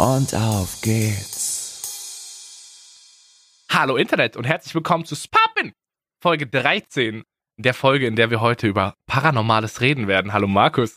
und auf geht's. Hallo Internet und herzlich willkommen zu Spappen, Folge 13, der Folge, in der wir heute über Paranormales reden werden. Hallo Markus.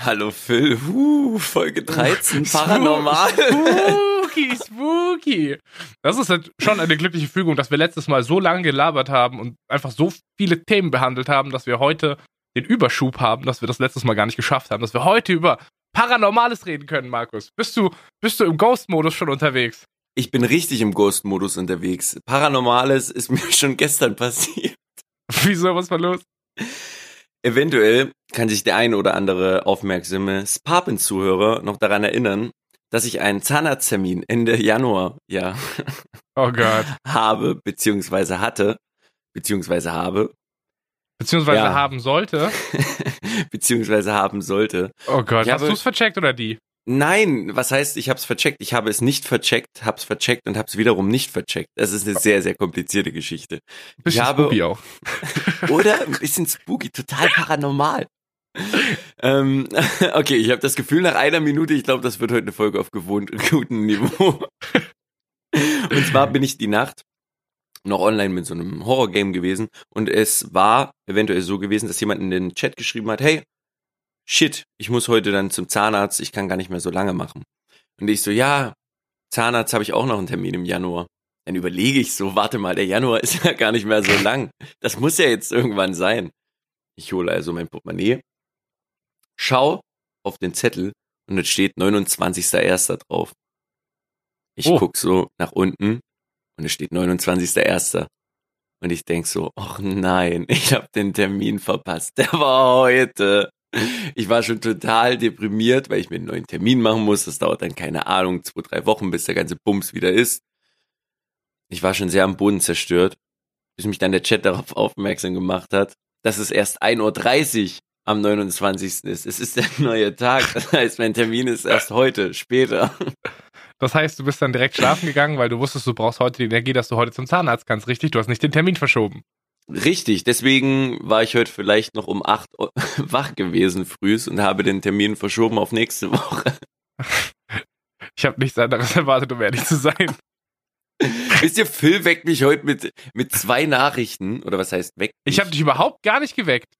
Hallo Phil, uh, Folge 13, Paranormal. Spooky, spooky. Das ist halt schon eine glückliche Fügung, dass wir letztes Mal so lange gelabert haben und einfach so viele Themen behandelt haben, dass wir heute den Überschub haben, dass wir das letztes Mal gar nicht geschafft haben, dass wir heute über Paranormales reden können, Markus. Bist du, bist du im Ghost-Modus schon unterwegs? Ich bin richtig im Ghost-Modus unterwegs. Paranormales ist mir schon gestern passiert. Wieso, was war los? Eventuell kann sich der eine oder andere aufmerksame Spapen-Zuhörer noch daran erinnern, dass ich einen Zahnarzttermin Ende Januar, ja, Oh Gott. habe, beziehungsweise hatte, beziehungsweise habe, Beziehungsweise Ja. haben sollte. beziehungsweise haben sollte. Oh Gott, Ich hast du es vercheckt oder die? Nein, was heißt, ich habe es vercheckt? Ich habe es nicht vercheckt, habe es vercheckt und habe es wiederum nicht vercheckt. Das ist eine sehr, sehr komplizierte Geschichte. Bisschen Ich habe- spooky auch. Oder ein bisschen spooky, total paranormal. ähm, okay, ich habe das Gefühl nach einer Minute, ich glaube, das wird heute eine Folge auf gewohnt gutem Niveau. und zwar bin ich die Nacht noch online mit so einem Horrorgame gewesen und es war eventuell so gewesen, dass jemand in den Chat geschrieben hat, hey, shit, ich muss heute dann zum Zahnarzt, ich kann gar nicht mehr so lange machen. Und ich so, ja, Zahnarzt habe ich auch noch einen Termin im Januar. Dann überlege ich so, warte mal, der Januar ist ja gar nicht mehr so lang. Das muss ja jetzt irgendwann sein. Ich hole also mein Portemonnaie, schau auf den Zettel und es steht 29.01. drauf. Ich Oh. guck so nach unten und es steht 29.01. Und ich denk so, ach nein, ich habe den Termin verpasst. Der war heute. Ich war schon total deprimiert, weil ich mir einen neuen Termin machen muss. Das dauert dann keine Ahnung, zwei, drei Wochen, bis der ganze Bums wieder ist. Ich war schon sehr am Boden zerstört, bis mich dann der Chat darauf aufmerksam gemacht hat, dass es erst 1.30 Uhr am 29. ist. Es ist der neue Tag. Das heißt, mein Termin ist erst heute, später. Das heißt, du bist dann direkt schlafen gegangen, weil du wusstest, du brauchst heute die Energie, dass du heute zum Zahnarzt kannst. Richtig, du hast nicht den Termin verschoben. Richtig, deswegen war ich heute vielleicht noch um 8 Uhr wach gewesen frühs und habe den Termin verschoben auf nächste Woche. Ich habe nichts anderes erwartet, um ehrlich zu sein. Wisst ihr, Phil weckt mich heute mit, mit zwei Nachrichten, oder was heißt weckt Ich habe dich überhaupt gar nicht geweckt.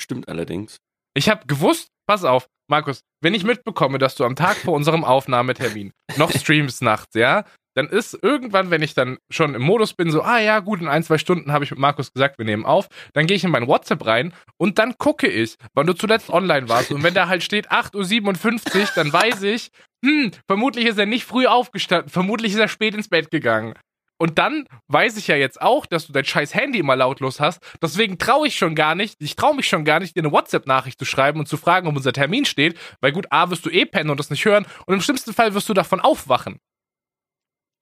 Stimmt allerdings. Ich habe gewusst, pass auf, Markus, wenn ich mitbekomme, dass du am Tag vor unserem Aufnahmetermin noch streamst nachts, ja, dann ist irgendwann, wenn ich dann schon im Modus bin, so, ah ja, gut, in ein, zwei Stunden habe ich mit Markus gesagt, wir nehmen auf, dann gehe ich in mein WhatsApp rein und dann gucke ich, wann du zuletzt online warst. Und wenn da halt steht 8.57 Uhr, dann weiß ich, hm, vermutlich ist er nicht früh aufgestanden, vermutlich ist er spät ins Bett gegangen. Und dann weiß ich ja jetzt auch, dass du dein scheiß Handy immer lautlos hast. Deswegen traue ich schon gar nicht, ich traue mich schon gar nicht, dir eine WhatsApp-Nachricht zu schreiben und zu fragen, ob unser Termin steht. Weil gut, A, wirst du eh pennen und das nicht hören. Und im schlimmsten Fall wirst du davon aufwachen.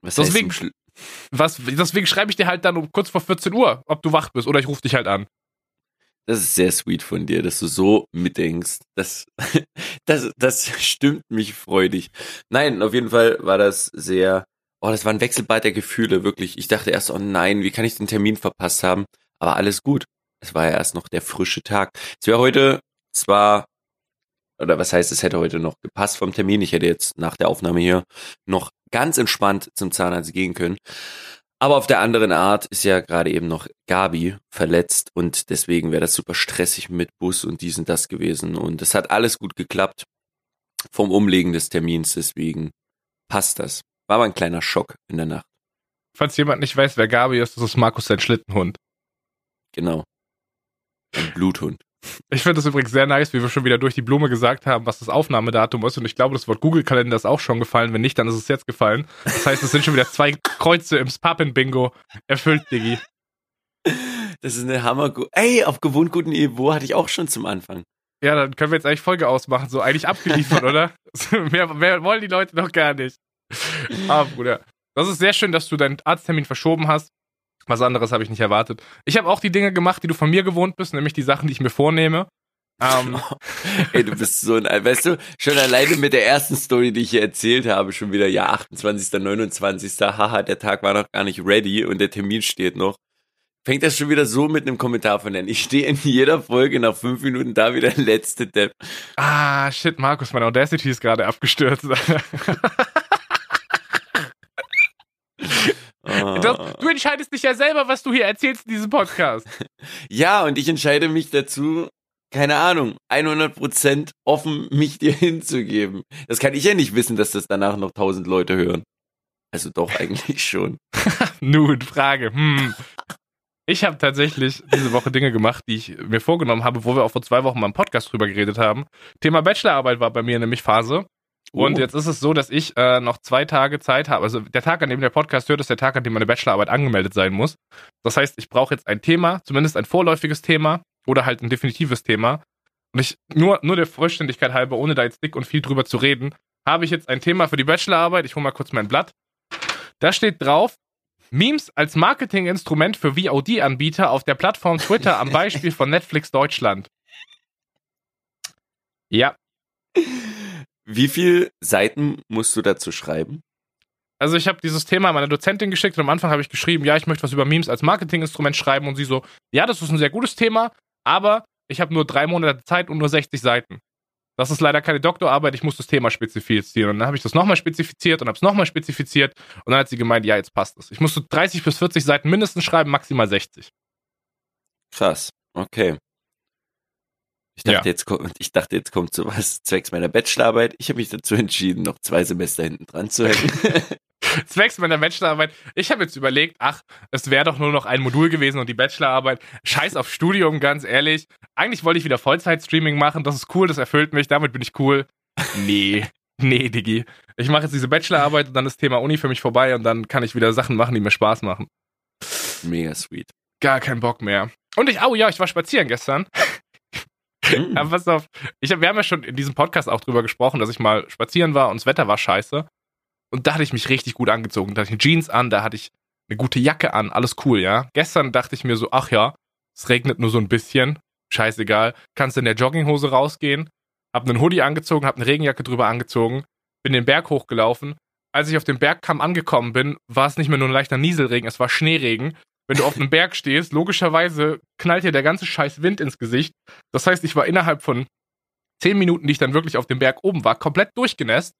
Was Deswegen- Was, deswegen schreibe ich dir halt dann um kurz vor 14 Uhr, ob du wach bist oder ich rufe dich halt an. Das ist sehr sweet von dir, dass du so mitdenkst. Das, das, das stimmt mich freudig. Nein, auf jeden Fall war das sehr, oh, das war ein Wechselbad der Gefühle, wirklich. Ich dachte erst, oh nein, wie kann ich den Termin verpasst haben? Aber alles gut. Es war ja erst noch der frische Tag. Es wäre heute zwar, oder was heißt, es hätte heute noch gepasst vom Termin. Ich hätte jetzt nach der Aufnahme hier noch ganz entspannt zum Zahnarzt gehen können. Aber auf der anderen Art ist ja gerade eben noch Gabi verletzt und deswegen wäre das super stressig mit Bus und dies und das gewesen. Und es hat alles gut geklappt vom Umlegen des Termins, deswegen passt das. War aber ein kleiner Schock in der Nacht. Falls jemand nicht weiß, wer Gabi ist, das ist Markus sein Schlittenhund. Genau. Ein Bluthund. Ich finde das übrigens sehr nice, wie wir schon wieder durch die Blume gesagt haben, was das Aufnahmedatum ist. Und ich glaube, das Wort Google-Kalender ist auch schon gefallen. Wenn nicht, dann ist es jetzt gefallen. Das heißt, es sind schon wieder zwei Kreuze im Spappen-Bingo erfüllt, Diggi. Das ist eine Hammer. Ey, auf gewohnt guten Niveau hatte ich auch schon zum Anfang. Ja, dann können wir jetzt eigentlich Folge ausmachen. So eigentlich abgeliefert, oder? mehr, mehr wollen die Leute noch gar nicht. ah, Bruder. Das ist sehr schön, dass du deinen Arzttermin verschoben hast. Was anderes habe ich nicht erwartet. Ich habe auch die Dinge gemacht, die du von mir gewohnt bist, nämlich die Sachen, die ich mir vornehme. Ähm, Ey, du bist so ein, weißt du, schon alleine mit der ersten Story, die ich hier erzählt habe, schon wieder, ja, 28., 29., haha, der Tag war noch gar nicht ready und der Termin steht noch. Fängt das schon wieder so mit einem Kommentar von an. Ich stehe in jeder Folge nach fünf Minuten da wieder letzte Depp. ah, shit, Markus, mein Audacity ist gerade abgestürzt. Das, Ah. du entscheidest dich ja selber, was du hier erzählst in diesem Podcast. Ja, und ich entscheide mich dazu, keine Ahnung, 100% offen mich dir hinzugeben. Das kann ich ja nicht wissen, dass das danach noch tausend Leute hören. Also doch, eigentlich schon. Nun, Frage. Hm. Ich habe tatsächlich diese Woche Dinge gemacht, die ich mir vorgenommen habe, wo wir auch vor zwei Wochen mal im Podcast drüber geredet haben. Thema Bachelorarbeit war bei mir nämlich Phase. Und Oh. jetzt ist es so, dass ich äh, noch zwei Tage Zeit habe. Also der Tag, an dem der Podcast hört, ist der Tag, an dem meine Bachelorarbeit angemeldet sein muss. Das heißt, ich brauche jetzt ein Thema, zumindest ein vorläufiges Thema oder halt ein definitives Thema. Und ich, nur, nur der Vollständigkeit halber, ohne da jetzt dick und viel drüber zu reden, habe ich jetzt ein Thema für die Bachelorarbeit. Ich hole mal kurz mein Blatt. Da steht drauf, Memes als Marketinginstrument für VOD-Anbieter auf der Plattform Twitter am Beispiel von Netflix Deutschland. Ja, Wie viel Seiten musst du dazu schreiben? also ich habe dieses Thema meiner Dozentin geschickt und am Anfang habe ich geschrieben, ja, ich möchte was über Memes als Marketinginstrument schreiben und sie so, ja, das ist ein sehr gutes Thema, aber ich habe nur drei Monate Zeit und nur 60 Seiten. Das ist leider keine Doktorarbeit, ich muss das Thema spezifizieren. Und dann habe ich das nochmal spezifiziert und habe es nochmal spezifiziert und dann hat sie gemeint, ja, jetzt passt es. Ich musste 30 bis 40 Seiten mindestens schreiben, maximal 60. Krass, okay. Ich dachte, jetzt kommt, ich dachte, jetzt kommt sowas zwecks meiner Bachelorarbeit. Ich habe mich dazu entschieden, noch zwei Semester hinten dran zu hängen. Zwecks meiner Bachelorarbeit. Ich habe jetzt überlegt, ach, es wäre doch nur noch ein Modul gewesen und die Bachelorarbeit. Scheiß auf Studium, ganz ehrlich. Eigentlich wollte ich wieder Vollzeit-Streaming machen. Das ist cool, das erfüllt mich, damit bin ich cool. Nee, nee, Diggi. Ich mache jetzt diese Bachelorarbeit und dann ist Thema Uni für mich vorbei und dann kann ich wieder Sachen machen, die mir Spaß machen. Mega sweet. Gar keinen Bock mehr. Und ich, oh ja, ich war spazieren gestern. Hm. Aber pass auf, ich hab, wir haben ja schon in diesem Podcast auch drüber gesprochen, dass ich mal spazieren war und das Wetter war scheiße. Und da hatte ich mich richtig gut angezogen. Da hatte ich Jeans an, da hatte ich eine gute Jacke an, alles cool, ja. Gestern dachte ich mir so, ach ja, es regnet nur so ein bisschen, scheißegal. Kannst in der Jogginghose rausgehen, hab einen Hoodie angezogen, hab eine Regenjacke drüber angezogen, bin den Berg hochgelaufen. Als ich auf dem Bergkamm angekommen bin, war es nicht mehr nur ein leichter Nieselregen, es war Schneeregen. Wenn du auf einem Berg stehst, logischerweise knallt dir der ganze scheiß Wind ins Gesicht. Das heißt, ich war innerhalb von zehn Minuten, die ich dann wirklich auf dem Berg oben war, komplett durchgenässt.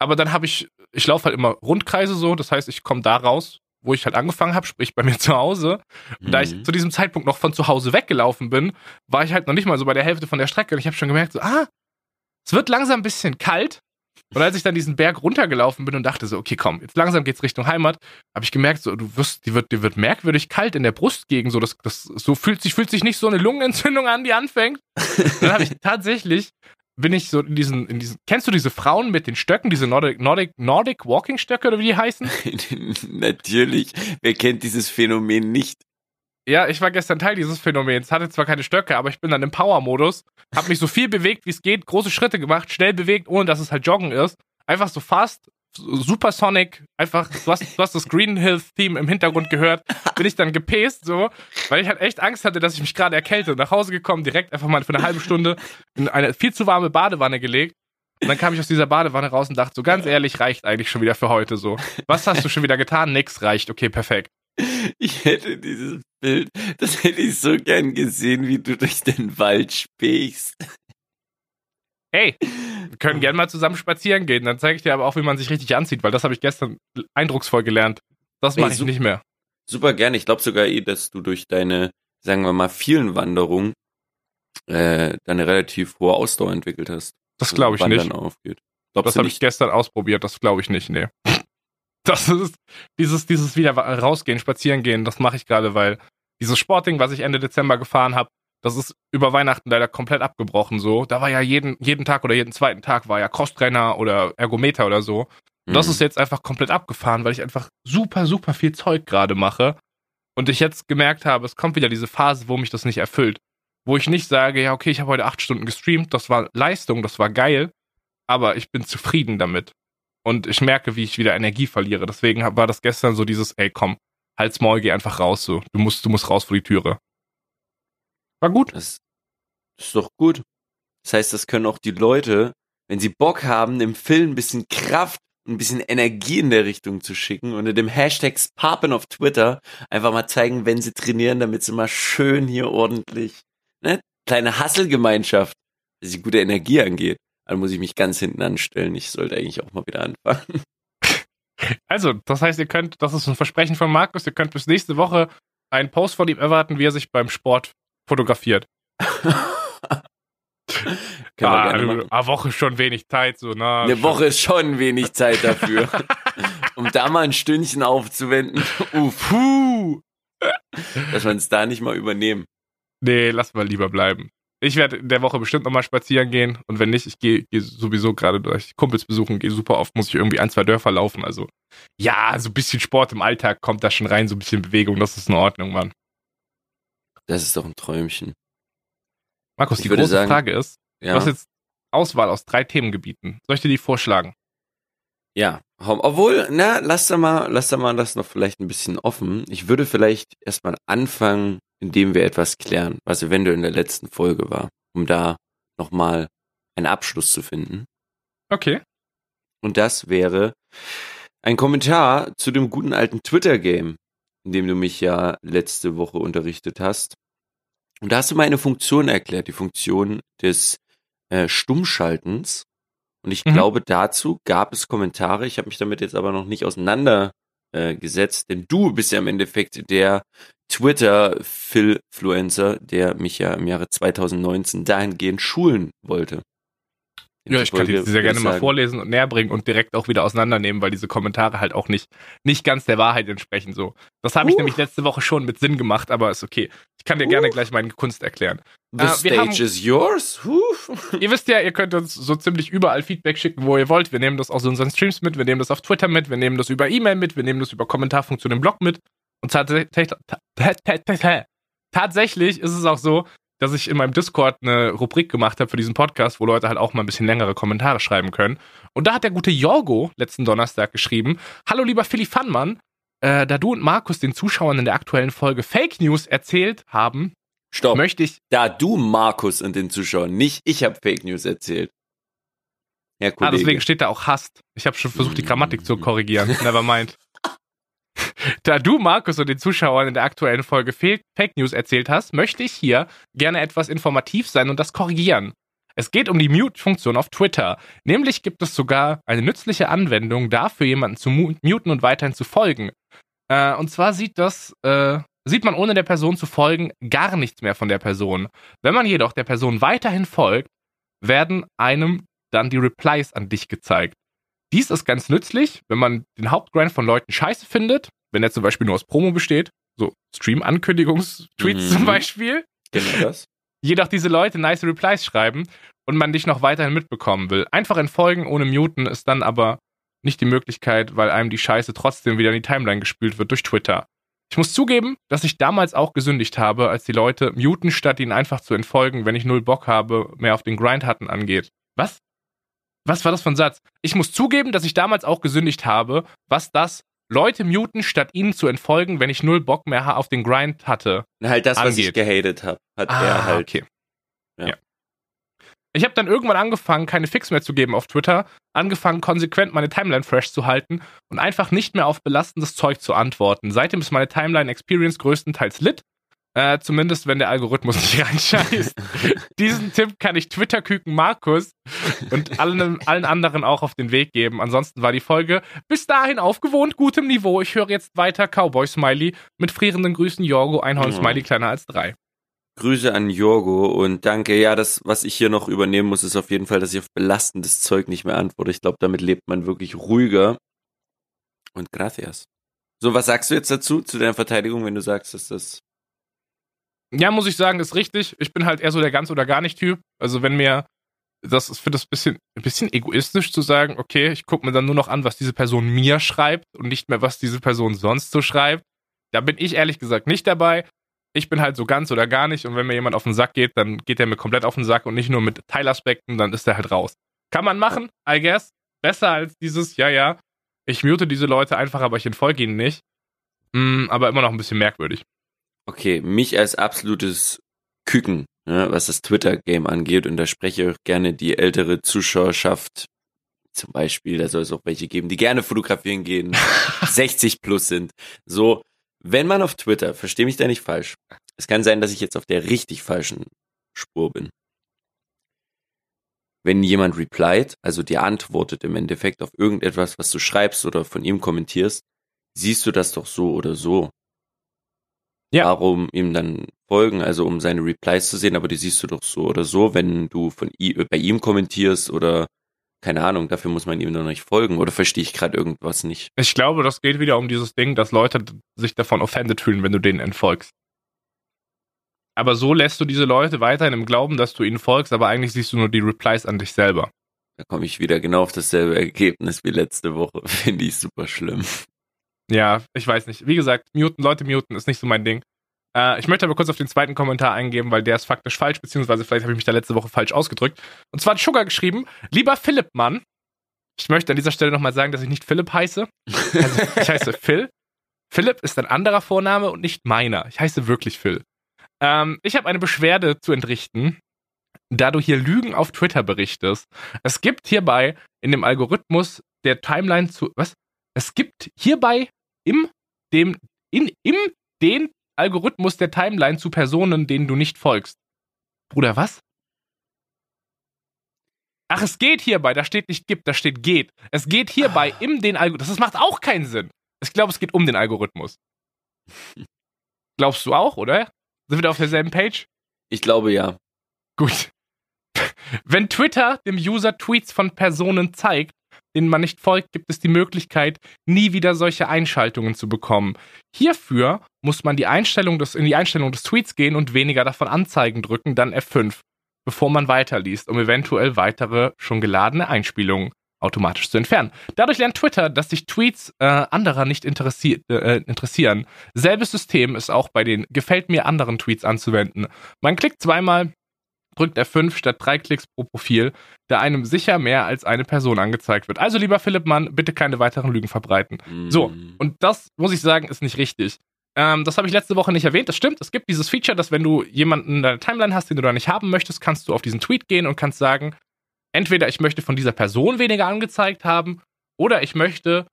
Aber dann habe ich, ich laufe halt immer Rundkreise so, das heißt, ich komme da raus, wo ich halt angefangen habe, sprich bei mir zu Hause. Und da ich Mhm. zu diesem Zeitpunkt noch von zu Hause weggelaufen bin, war ich halt noch nicht mal so bei der Hälfte von der Strecke. Und ich habe schon gemerkt, so, ah, es wird langsam ein bisschen kalt. Und als ich dann diesen Berg runtergelaufen bin und dachte so, okay, komm, jetzt langsam geht's Richtung Heimat, habe ich gemerkt, so, du wirst, die wird, die wird merkwürdig kalt in der Brustgegend, so, das, das, so fühlt sich, fühlt sich nicht so eine Lungenentzündung an, die anfängt. dann habe ich tatsächlich, bin ich so in diesen, in diesen, kennst du diese Frauen mit den Stöcken, diese Nordic, Nordic, Nordic Walking Stöcke oder wie die heißen? Natürlich. Wer kennt dieses Phänomen nicht? Ja, ich war gestern Teil dieses Phänomens, hatte zwar keine Stöcke, aber ich bin dann im Power-Modus, habe mich so viel bewegt, wie es geht, große Schritte gemacht, schnell bewegt, ohne dass es halt Joggen ist. Einfach so fast, Supersonic, einfach, du hast, du hast das Green Hills-Theme im Hintergrund gehört, bin ich dann gepäst, so, weil ich halt echt Angst hatte, dass ich mich gerade erkälte. Nach Hause gekommen, direkt einfach mal für eine halbe Stunde in eine viel zu warme Badewanne gelegt. Und dann kam ich aus dieser Badewanne raus und dachte so, ganz ehrlich, reicht eigentlich schon wieder für heute so. Was hast du schon wieder getan? Nix reicht. Okay, perfekt. Ich hätte dieses Bild, das hätte ich so gern gesehen, wie du durch den Wald spähst. Hey, wir können gerne mal zusammen spazieren gehen. Dann zeige ich dir aber auch, wie man sich richtig anzieht, weil das habe ich gestern eindrucksvoll gelernt. Das mache ich nicht mehr. Super gerne. Ich glaube sogar eh, dass du durch deine, sagen wir mal, vielen Wanderungen äh, deine relativ hohe Ausdauer entwickelt hast. Das glaube ich Wandern nicht. aufgeht. Glaubst Das habe ich gestern ausprobiert. Das glaube ich nicht. Nee. Das ist dieses, dieses wieder rausgehen, spazieren gehen. Das mache ich gerade, weil dieses Sportding, was ich Ende Dezember gefahren habe, das ist über Weihnachten leider komplett abgebrochen. So, da war ja jeden jeden Tag oder jeden zweiten Tag war ja Crosstrainer oder Ergometer oder so. Und das Mhm. ist jetzt einfach komplett abgefahren, weil ich einfach super, super viel Zeug gerade mache. Und ich jetzt gemerkt habe, es kommt wieder diese Phase, wo mich das nicht erfüllt. Wo ich nicht sage, ja, okay, ich habe heute acht Stunden gestreamt, das war Leistung, das war geil, aber ich bin zufrieden damit. Und ich merke, wie ich wieder Energie verliere. Deswegen war das gestern so dieses, ey, komm, halt's Maul, geh einfach raus, so. Du musst, du musst raus vor die Türe. War gut. Das ist doch gut. Das heißt, das können auch die Leute, wenn sie Bock haben, im Film ein bisschen Kraft, ein bisschen Energie in der Richtung zu schicken unter dem Hashtag Papen auf Twitter einfach mal zeigen, wenn sie trainieren, damit sie mal schön hier ordentlich, ne, kleine Hasselgemeinschaft, dass die gute Energie angeht. Dann muss ich mich ganz hinten anstellen. Ich sollte eigentlich auch mal wieder anfangen. Also, das heißt, ihr könnt, das ist ein Versprechen von Markus, ihr könnt bis nächste Woche einen Post von ihm erwarten, wie er sich beim Sport fotografiert. ah, eine Woche schon wenig Zeit, so, na. Eine Woche ist schon wenig Zeit dafür. um da mal ein Stündchen aufzuwenden. Uff. Puh. Dass wir uns da nicht mal übernehmen. Nee, lass mal lieber bleiben. Ich werde in der Woche bestimmt nochmal spazieren gehen und wenn nicht, ich gehe geh sowieso gerade durch Kumpels besuchen, gehe super oft, muss ich irgendwie ein, zwei Dörfer laufen. Also ja, so ein bisschen Sport im Alltag kommt da schon rein, so ein bisschen Bewegung, das ist in Ordnung, Mann. Das ist doch ein Träumchen. Markus, ich die große sagen, Frage ist, ja. du hast jetzt Auswahl aus drei Themengebieten. Soll ich dir die vorschlagen? Ja, obwohl, na, lass da mal, lass da mal das noch vielleicht ein bisschen offen. Ich würde vielleicht erstmal anfangen indem wir etwas klären, was eventuell in der letzten Folge war, um da nochmal einen Abschluss zu finden. Okay. Und das wäre ein Kommentar zu dem guten alten Twitter-Game, in dem du mich ja letzte Woche unterrichtet hast. Und da hast du mir eine Funktion erklärt, die Funktion des äh, Stummschaltens. Und ich mhm. glaube, dazu gab es Kommentare. Ich habe mich damit jetzt aber noch nicht auseinandergesetzt, äh, denn du bist ja im Endeffekt der Twitter-Philfluencer, der mich ja im Jahre 2019 dahingehend schulen wollte. Ja, ich kann die sehr gerne mal vorlesen und näher bringen und direkt auch wieder auseinandernehmen, weil diese Kommentare halt auch nicht, nicht ganz der Wahrheit entsprechen. So, das habe ich uh. nämlich letzte Woche schon mit Sinn gemacht, aber ist okay. Ich kann dir uh. gerne gleich meine Kunst erklären. The äh, stage haben, is yours. Uh. ihr wisst ja, ihr könnt uns so ziemlich überall Feedback schicken, wo ihr wollt. Wir nehmen das aus unseren Streams mit, wir nehmen das auf Twitter mit, wir nehmen das über E-Mail mit, wir nehmen das über Kommentarfunktion im Blog mit. Und tatsächlich ist es auch so, dass ich in meinem Discord eine Rubrik gemacht habe für diesen Podcast, wo Leute halt auch mal ein bisschen längere Kommentare schreiben können. Und da hat der gute Jorgo letzten Donnerstag geschrieben: Hallo lieber Philly Fannmann, äh, da du und Markus den Zuschauern in der aktuellen Folge Fake News erzählt haben, Stopp. möchte ich. Da du Markus und den Zuschauern, nicht ich habe Fake News erzählt. Ja, Kollege. Ah, deswegen steht da auch hast. Ich habe schon versucht, die Grammatik zu korrigieren. Never mind. Da du, Markus, und den Zuschauern in der aktuellen Folge Fake News erzählt hast, möchte ich hier gerne etwas informativ sein und das korrigieren. Es geht um die Mute-Funktion auf Twitter. Nämlich gibt es sogar eine nützliche Anwendung dafür, jemanden zu muten und weiterhin zu folgen. Äh, und zwar sieht das, äh, sieht man ohne der Person zu folgen gar nichts mehr von der Person. Wenn man jedoch der Person weiterhin folgt, werden einem dann die Replies an dich gezeigt. Dies ist ganz nützlich, wenn man den Hauptgrind von Leuten scheiße findet, wenn er zum Beispiel nur aus Promo besteht, so Stream-Ankündigungstweets mhm. zum Beispiel. Genau das. Jedoch diese Leute nice Replies schreiben und man dich noch weiterhin mitbekommen will. Einfach entfolgen ohne Muten ist dann aber nicht die Möglichkeit, weil einem die Scheiße trotzdem wieder in die Timeline gespült wird durch Twitter. Ich muss zugeben, dass ich damals auch gesündigt habe, als die Leute muten, statt ihnen einfach zu entfolgen, wenn ich null Bock habe, mehr auf den Grind hatten angeht. Was? Was war das für ein Satz? Ich muss zugeben, dass ich damals auch gesündigt habe, was das Leute muten, statt ihnen zu entfolgen, wenn ich null Bock mehr auf den Grind hatte. Halt das, angeht. was ich gehatet habe, hat ah, er halt. Okay. Ja. ja. Ich habe dann irgendwann angefangen, keine Fix mehr zu geben auf Twitter, angefangen, konsequent meine Timeline fresh zu halten und einfach nicht mehr auf belastendes Zeug zu antworten. Seitdem ist meine Timeline Experience größtenteils lit äh, zumindest wenn der Algorithmus nicht reinscheißt. Diesen Tipp kann ich Twitter-Küken Markus und allen, allen anderen auch auf den Weg geben. Ansonsten war die Folge bis dahin auf gewohnt gutem Niveau. Ich höre jetzt weiter Cowboy Smiley mit frierenden Grüßen Jorgo, Einhorn Smiley kleiner als drei. Grüße an Jorgo und danke. Ja, das, was ich hier noch übernehmen muss, ist auf jeden Fall, dass ich auf belastendes Zeug nicht mehr antworte. Ich glaube, damit lebt man wirklich ruhiger. Und gracias. So, was sagst du jetzt dazu, zu deiner Verteidigung, wenn du sagst, dass das ja, muss ich sagen, ist richtig. Ich bin halt eher so der ganz oder gar nicht Typ. Also wenn mir das ist für das bisschen ein bisschen egoistisch zu sagen, okay, ich gucke mir dann nur noch an, was diese Person mir schreibt und nicht mehr, was diese Person sonst so schreibt. Da bin ich ehrlich gesagt nicht dabei. Ich bin halt so ganz oder gar nicht und wenn mir jemand auf den Sack geht, dann geht er mir komplett auf den Sack und nicht nur mit Teilaspekten, dann ist er halt raus. Kann man machen, I guess. besser als dieses, ja, ja, ich mute diese Leute einfach, aber ich entfolge ihnen nicht. Mm, aber immer noch ein bisschen merkwürdig. Okay, mich als absolutes Küken, ne, was das Twitter-Game angeht, und da spreche ich auch gerne die ältere Zuschauerschaft, zum Beispiel, da soll es auch welche geben, die gerne fotografieren gehen, 60 plus sind. So, wenn man auf Twitter, verstehe mich da nicht falsch, es kann sein, dass ich jetzt auf der richtig falschen Spur bin. Wenn jemand replied, also dir antwortet im Endeffekt auf irgendetwas, was du schreibst oder von ihm kommentierst, siehst du das doch so oder so. Ja. Warum ihm dann folgen, also um seine Replies zu sehen, aber die siehst du doch so oder so, wenn du von ihm, bei ihm kommentierst oder keine Ahnung, dafür muss man ihm noch nicht folgen oder verstehe ich gerade irgendwas nicht. Ich glaube, das geht wieder um dieses Ding, dass Leute sich davon offended fühlen, wenn du denen entfolgst. Aber so lässt du diese Leute weiterhin im Glauben, dass du ihnen folgst, aber eigentlich siehst du nur die Replies an dich selber. Da komme ich wieder genau auf dasselbe Ergebnis wie letzte Woche. Finde ich super schlimm. Ja, ich weiß nicht. Wie gesagt, muten, Leute muten ist nicht so mein Ding. Äh, ich möchte aber kurz auf den zweiten Kommentar eingeben, weil der ist faktisch falsch, beziehungsweise vielleicht habe ich mich da letzte Woche falsch ausgedrückt. Und zwar hat Sugar geschrieben, lieber Philipp Mann, ich möchte an dieser Stelle nochmal sagen, dass ich nicht Philipp heiße. Also, ich heiße Phil. Philipp ist ein anderer Vorname und nicht meiner. Ich heiße wirklich Phil. Ähm, ich habe eine Beschwerde zu entrichten, da du hier Lügen auf Twitter berichtest. Es gibt hierbei in dem Algorithmus der Timeline zu. Was? Es gibt hierbei im dem in im den Algorithmus der Timeline zu Personen, denen du nicht folgst. Bruder, was? Ach, es geht hierbei, da steht nicht gibt, da steht geht. Es geht hierbei ah. im den Algorithmus. Das macht auch keinen Sinn. Ich glaube, es geht um den Algorithmus. Glaubst du auch, oder? Sind wir da auf derselben Page? Ich glaube ja. Gut. Wenn Twitter dem User Tweets von Personen zeigt, denen man nicht folgt, gibt es die Möglichkeit, nie wieder solche Einschaltungen zu bekommen. Hierfür muss man die Einstellung des, in die Einstellung des Tweets gehen und weniger davon anzeigen drücken, dann F5, bevor man weiterliest, um eventuell weitere schon geladene Einspielungen automatisch zu entfernen. Dadurch lernt Twitter, dass sich Tweets äh, anderer nicht interessi äh, interessieren. Selbes System ist auch bei den gefällt mir anderen Tweets anzuwenden. Man klickt zweimal, drückt F5 statt drei Klicks pro Profil, da einem sicher mehr als eine Person angezeigt wird. Also lieber Philipp Mann, bitte keine weiteren Lügen verbreiten. Mhm. So, und das muss ich sagen, ist nicht richtig. Ähm, das habe ich letzte Woche nicht erwähnt. Das stimmt. Es gibt dieses Feature, dass wenn du jemanden in deiner Timeline hast, den du da nicht haben möchtest, kannst du auf diesen Tweet gehen und kannst sagen, entweder ich möchte von dieser Person weniger angezeigt haben oder ich möchte,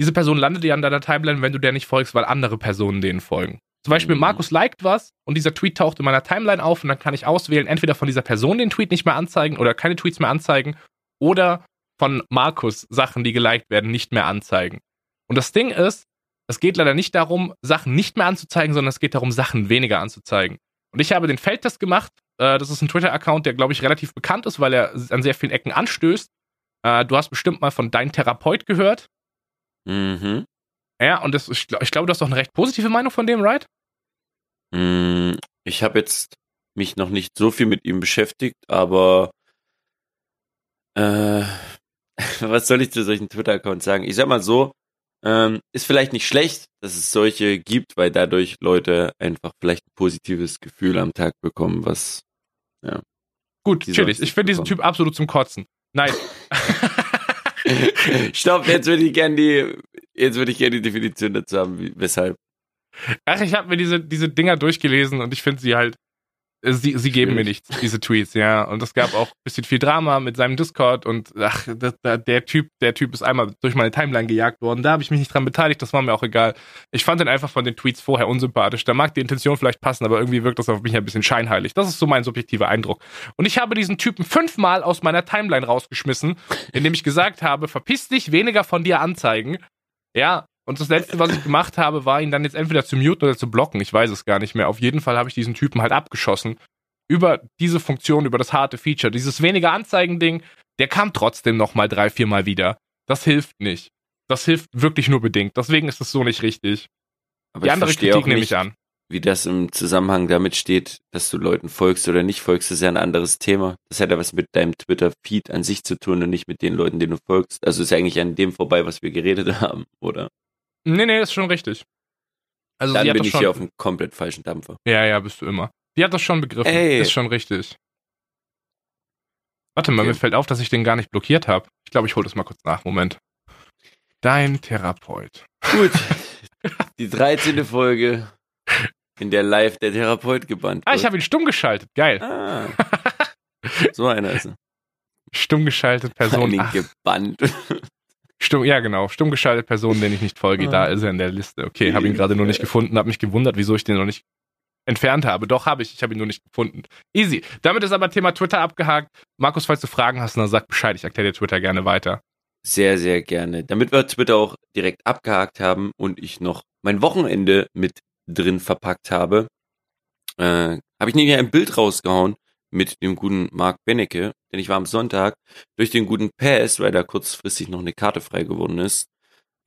diese Person landet dir an deiner Timeline, wenn du der nicht folgst, weil andere Personen denen folgen. Zum Beispiel mhm. Markus liked was und dieser Tweet taucht in meiner Timeline auf und dann kann ich auswählen, entweder von dieser Person den Tweet nicht mehr anzeigen oder keine Tweets mehr anzeigen oder von Markus Sachen, die geliked werden, nicht mehr anzeigen. Und das Ding ist, es geht leider nicht darum, Sachen nicht mehr anzuzeigen, sondern es geht darum, Sachen weniger anzuzeigen. Und ich habe den Feldtest gemacht äh, das ist ein Twitter-Account, der, glaube ich, relativ bekannt ist, weil er an sehr vielen Ecken anstößt. Äh, du hast bestimmt mal von Dein Therapeut gehört. Mhm. Ja, und das, ich, ich glaube, du hast doch eine recht positive Meinung von dem, right? Mm, ich habe jetzt mich noch nicht so viel mit ihm beschäftigt, aber äh, was soll ich zu solchen Twitter-Accounts sagen? Ich sag mal so, ähm, ist vielleicht nicht schlecht, dass es solche gibt, weil dadurch Leute einfach vielleicht ein positives Gefühl am Tag bekommen, was ja. Gut, chillig. Ich finde diesen Typ absolut zum Kotzen. Nein. Stopp, jetzt würde ich gerne die, jetzt würde ich gerne die Definition dazu haben, wie, weshalb. Ach, ich habe mir diese, diese Dinger durchgelesen und ich finde sie halt äh, sie, sie geben mir nichts, diese Tweets, ja. Und es gab auch ein bisschen viel Drama mit seinem Discord und ach, der, der Typ, der Typ ist einmal durch meine Timeline gejagt worden. Da habe ich mich nicht dran beteiligt, das war mir auch egal. Ich fand ihn einfach von den Tweets vorher unsympathisch. Da mag die Intention vielleicht passen, aber irgendwie wirkt das auf mich ein bisschen scheinheilig. Das ist so mein subjektiver Eindruck. Und ich habe diesen Typen fünfmal aus meiner Timeline rausgeschmissen, indem ich gesagt habe, verpiss dich, weniger von dir anzeigen. Ja, und das letzte, was ich gemacht habe, war ihn dann jetzt entweder zu muten oder zu blocken. Ich weiß es gar nicht mehr. Auf jeden Fall habe ich diesen Typen halt abgeschossen. Über diese Funktion, über das harte Feature. Dieses weniger Anzeigen-Ding, der kam trotzdem nochmal drei, viermal wieder. Das hilft nicht. Das hilft wirklich nur bedingt. Deswegen ist es so nicht richtig. Aber Die andere Kritik nehme ich an. Wie das im Zusammenhang damit steht, dass du Leuten folgst oder nicht folgst, ist ja ein anderes Thema. Das hat ja was mit deinem Twitter-Feed an sich zu tun und nicht mit den Leuten, denen du folgst. Also ist ja eigentlich an dem vorbei, was wir geredet haben, oder? Nee, nee, ist schon richtig. Also Dann bin ich schon, hier auf einem komplett falschen Dampfer. Ja, ja, bist du immer. Die hat das schon begriffen. Ey. Ist schon richtig. Warte mal, Okay. mir fällt auf, dass ich den gar nicht blockiert habe. Ich glaube, ich hole das mal kurz nach. Moment. Dein Therapeut. Gut. Die 13. Folge, in der live der Therapeut gebannt Ah, wird. ich habe ihn stumm geschaltet. Geil. ah. So einer ist er. Stumm geschaltet Vor Person. Dingen gebannt. stumm, ja, genau. Stumm geschaltet Person, den ich nicht folge. Ah. Da ist er in der Liste. Okay, habe ihn gerade nur nicht gefunden. Habe mich gewundert, wieso ich den noch nicht entfernt habe. Doch, habe ich. Ich habe ihn nur nicht gefunden. Easy. Damit ist aber Thema Twitter abgehakt. Markus, falls du Fragen hast, dann sag Bescheid. Ich erkläre dir Twitter gerne weiter. Sehr, sehr gerne. Damit wir Twitter auch direkt abgehakt haben und ich noch mein Wochenende mit drin verpackt habe, äh, habe ich nämlich ein Bild rausgehauen mit dem guten Marc Benecke, denn ich war am Sonntag durch den guten Pass, weil da kurzfristig noch eine Karte frei geworden ist,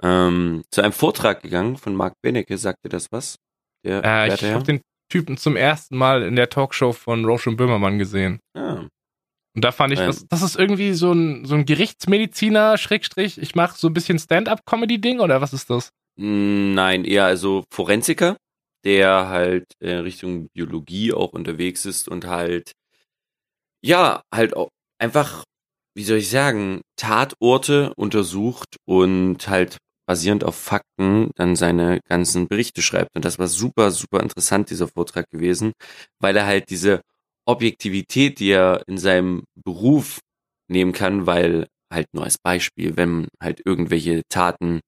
ähm, zu einem Vortrag gegangen von Marc Benecke. Sagte das was? Der Äh, ich habe den Typen zum ersten Mal in der Talkshow von Roche und Böhmermann gesehen. ah, Und da fand ich, das, das ist irgendwie so ein, so ein Gerichtsmediziner, Schrägstrich, ich mache so ein bisschen Stand-up-Comedy-Ding oder was ist das? Nein, eher also Forensiker, der halt äh, Richtung Biologie auch unterwegs ist und halt, ja, halt auch einfach, wie soll ich sagen, Tatorte untersucht und halt basierend auf Fakten dann seine ganzen Berichte schreibt. Und das war super, super interessant, dieser Vortrag gewesen, weil er halt diese Objektivität, die er in seinem Beruf nehmen kann, weil halt nur als Beispiel, wenn halt irgendwelche Taten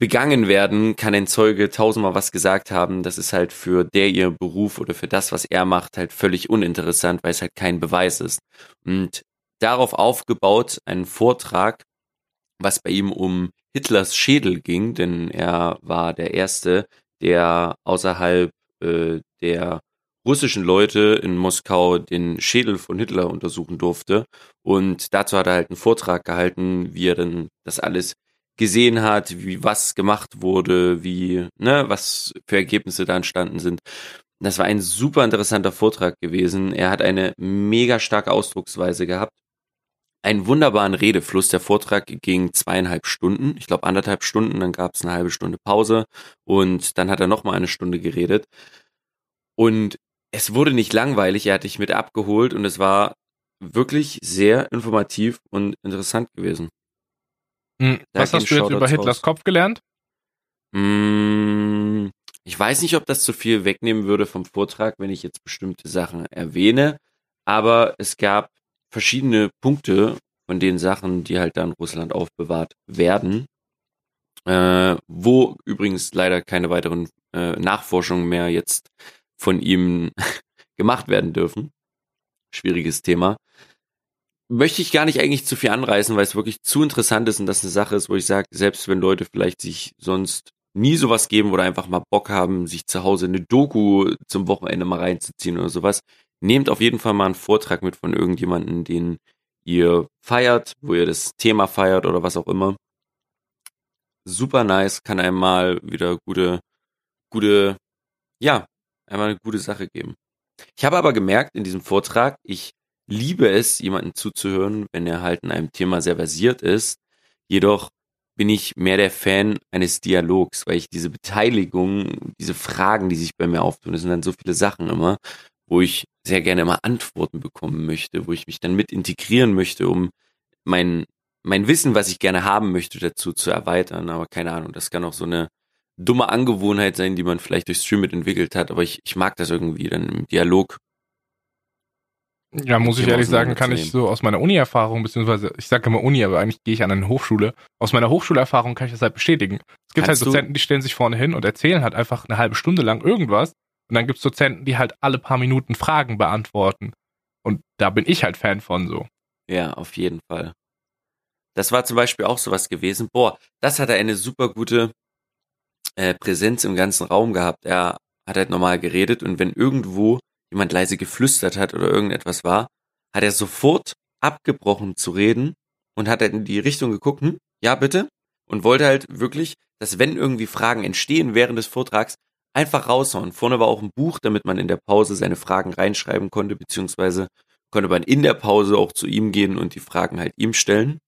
begangen werden, kann ein Zeuge tausendmal was gesagt haben. Das ist halt für der ihr Beruf oder für das, was er macht, halt völlig uninteressant, weil es halt kein Beweis ist. Und darauf aufgebaut ein Vortrag, was bei ihm um Hitlers Schädel ging, denn er war der Erste, der außerhalb äh, der russischen Leute in Moskau den Schädel von Hitler untersuchen durfte. Und dazu hat er halt einen Vortrag gehalten, wie er dann das alles gesehen hat, wie was gemacht wurde, wie, ne, was für Ergebnisse da entstanden sind. Das war ein super interessanter Vortrag gewesen. Er hat eine mega starke Ausdrucksweise gehabt. Einen wunderbaren Redefluss. Der Vortrag ging zweieinhalb Stunden, ich glaube anderthalb Stunden, dann gab es eine halbe Stunde Pause und dann hat er nochmal eine Stunde geredet. Und es wurde nicht langweilig, er hat dich mit abgeholt und es war wirklich sehr informativ und interessant gewesen. Hm, Da was hast du jetzt über Hitlers raus. Kopf gelernt? Mm, Ich weiß nicht, ob das zu viel wegnehmen würde vom Vortrag, wenn ich jetzt bestimmte Sachen erwähne, aber es gab verschiedene Punkte von den Sachen, die halt da in Russland aufbewahrt werden, äh, wo übrigens leider keine weiteren äh, Nachforschungen mehr jetzt von ihm gemacht werden dürfen. Schwieriges Thema. Möchte ich gar nicht eigentlich zu viel anreißen, weil es wirklich zu interessant ist und das eine Sache ist, wo ich sage, selbst wenn Leute vielleicht sich sonst nie sowas geben oder einfach mal Bock haben, sich zu Hause eine Doku zum Wochenende mal reinzuziehen oder sowas, nehmt auf jeden Fall mal einen Vortrag mit von irgendjemanden, den ihr feiert, wo ihr das Thema feiert oder was auch immer. Super nice, kann einem mal wieder gute, gute, ja, einmal eine gute Sache geben. Ich habe aber gemerkt in diesem Vortrag, ich liebe es, jemanden zuzuhören, wenn er halt in einem Thema sehr versiert ist. Jedoch bin ich mehr der Fan eines Dialogs, weil ich diese Beteiligung, diese Fragen, die sich bei mir auftun, das sind dann so viele Sachen immer, wo ich sehr gerne immer Antworten bekommen möchte, wo ich mich dann mit integrieren möchte, um mein, mein Wissen, was ich gerne haben möchte, dazu zu erweitern. Aber keine Ahnung, das kann auch so eine dumme Angewohnheit sein, die man vielleicht durch Stream mit entwickelt hat, aber ich, ich mag das irgendwie dann im Dialog. Ja, muss ich ehrlich sagen, kann ich so aus meiner Uni-Erfahrung, beziehungsweise ich sage immer Uni, aber eigentlich gehe ich an eine Hochschule. Aus meiner Hochschulerfahrung kann ich das halt bestätigen. Es gibt Kannst halt Dozenten, die stellen sich vorne hin und erzählen halt einfach eine halbe Stunde lang irgendwas. Und dann gibt's Dozenten, die halt alle paar Minuten Fragen beantworten. Und da bin ich halt Fan von so. Ja, auf jeden Fall. Das war zum Beispiel auch sowas gewesen. Boah, das hat er eine super gute äh, Präsenz im ganzen Raum gehabt. Er hat halt normal geredet und wenn irgendwo jemand leise geflüstert hat oder irgendetwas war, hat er sofort abgebrochen zu reden und hat in die Richtung geguckt, hm, ja bitte, und wollte halt wirklich, dass wenn irgendwie Fragen entstehen während des Vortrags, einfach raushauen. Vorne war auch ein Buch, damit man in der Pause seine Fragen reinschreiben konnte, beziehungsweise konnte man in der Pause auch zu ihm gehen und die Fragen halt ihm stellen,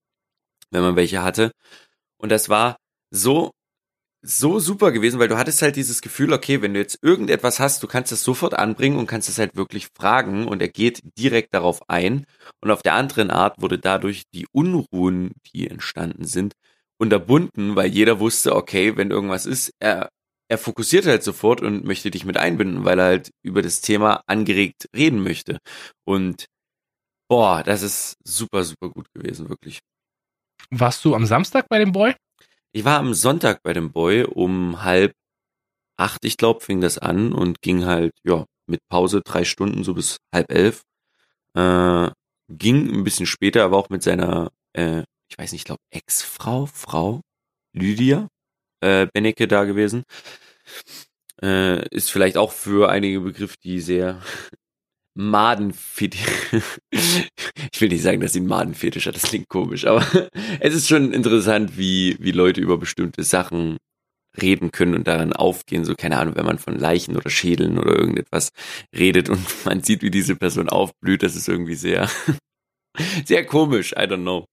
wenn man welche hatte. Und das war so so super gewesen, weil du hattest halt dieses Gefühl, okay, wenn du jetzt irgendetwas hast, du kannst es sofort anbringen und kannst es halt wirklich fragen und er geht direkt darauf ein. Und auf der anderen Art wurde dadurch die Unruhen, die entstanden sind, unterbunden, weil jeder wusste, okay, wenn irgendwas ist, er, er fokussiert halt sofort und möchte dich mit einbinden, weil er halt über das Thema angeregt reden möchte. Und boah, das ist super, super gut gewesen, wirklich. Warst du am Samstag bei dem Boy? Ich war am Sonntag bei dem Boy um halb acht, ich glaube, fing das an und ging halt, ja, mit Pause drei Stunden, so bis halb elf. Äh, ging ein bisschen später, aber auch mit seiner, äh, ich weiß nicht, ich glaube, Ex-Frau, Frau, Lydia äh, Bennecke da gewesen. Äh, ist vielleicht auch für einige Begriff, die sehr Madenfetisch. ich will nicht sagen, dass sie einen Madenfetisch hat, das klingt komisch, aber es ist schon interessant, wie, wie Leute über bestimmte Sachen reden können und daran aufgehen. So, keine Ahnung, wenn man von Leichen oder Schädeln oder irgendetwas redet und man sieht, wie diese Person aufblüht, das ist irgendwie sehr, sehr komisch. I don't know.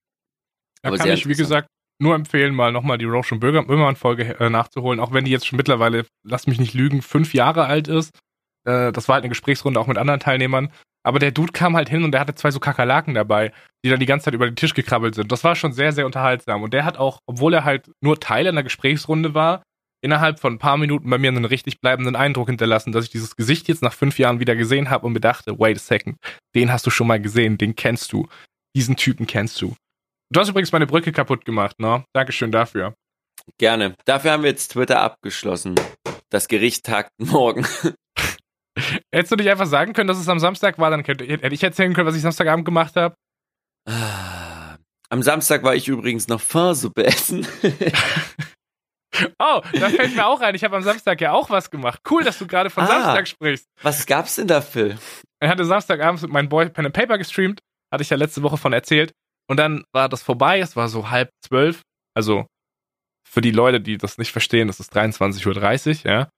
Da kann ich, wie gesagt, nur empfehlen, mal nochmal die Roche und Böhmermann-Folge äh, nachzuholen, auch wenn die jetzt schon mittlerweile, lass mich nicht lügen, fünf Jahre alt ist. Äh, das war halt eine Gesprächsrunde auch mit anderen Teilnehmern. Aber der Dude kam halt hin und der hatte zwei so Kakerlaken dabei, die dann die ganze Zeit über den Tisch gekrabbelt sind. Das war schon sehr, sehr unterhaltsam. Und der hat auch, obwohl er halt nur Teil einer Gesprächsrunde war, innerhalb von ein paar Minuten bei mir einen richtig bleibenden Eindruck hinterlassen, dass ich dieses Gesicht jetzt nach fünf Jahren wieder gesehen habe und mir dachte, wait a second, den hast du schon mal gesehen, den kennst du. Diesen Typen kennst du. Du hast übrigens meine Brücke kaputt gemacht, ne? Dankeschön dafür. Gerne. Dafür haben wir jetzt Twitter abgeschlossen. Das Gericht tagt morgen. Hättest du nicht einfach sagen können, dass es am Samstag war, dann hätte ich erzählen können, was ich Samstagabend gemacht habe. Ah, am Samstag war ich übrigens noch Fahrsuppe essen. oh, da fällt mir auch ein. Ich habe am Samstag ja auch was gemacht. Cool, dass du gerade von ah, Samstag sprichst. Was gab's denn da, Phil? Er hatte Samstagabends mit meinem Boy Pen and Paper gestreamt. Hatte ich ja letzte Woche von erzählt. Und dann war das vorbei. Es war so halb zwölf. Also für die Leute, die das nicht verstehen, das ist 23.30 Uhr, ja.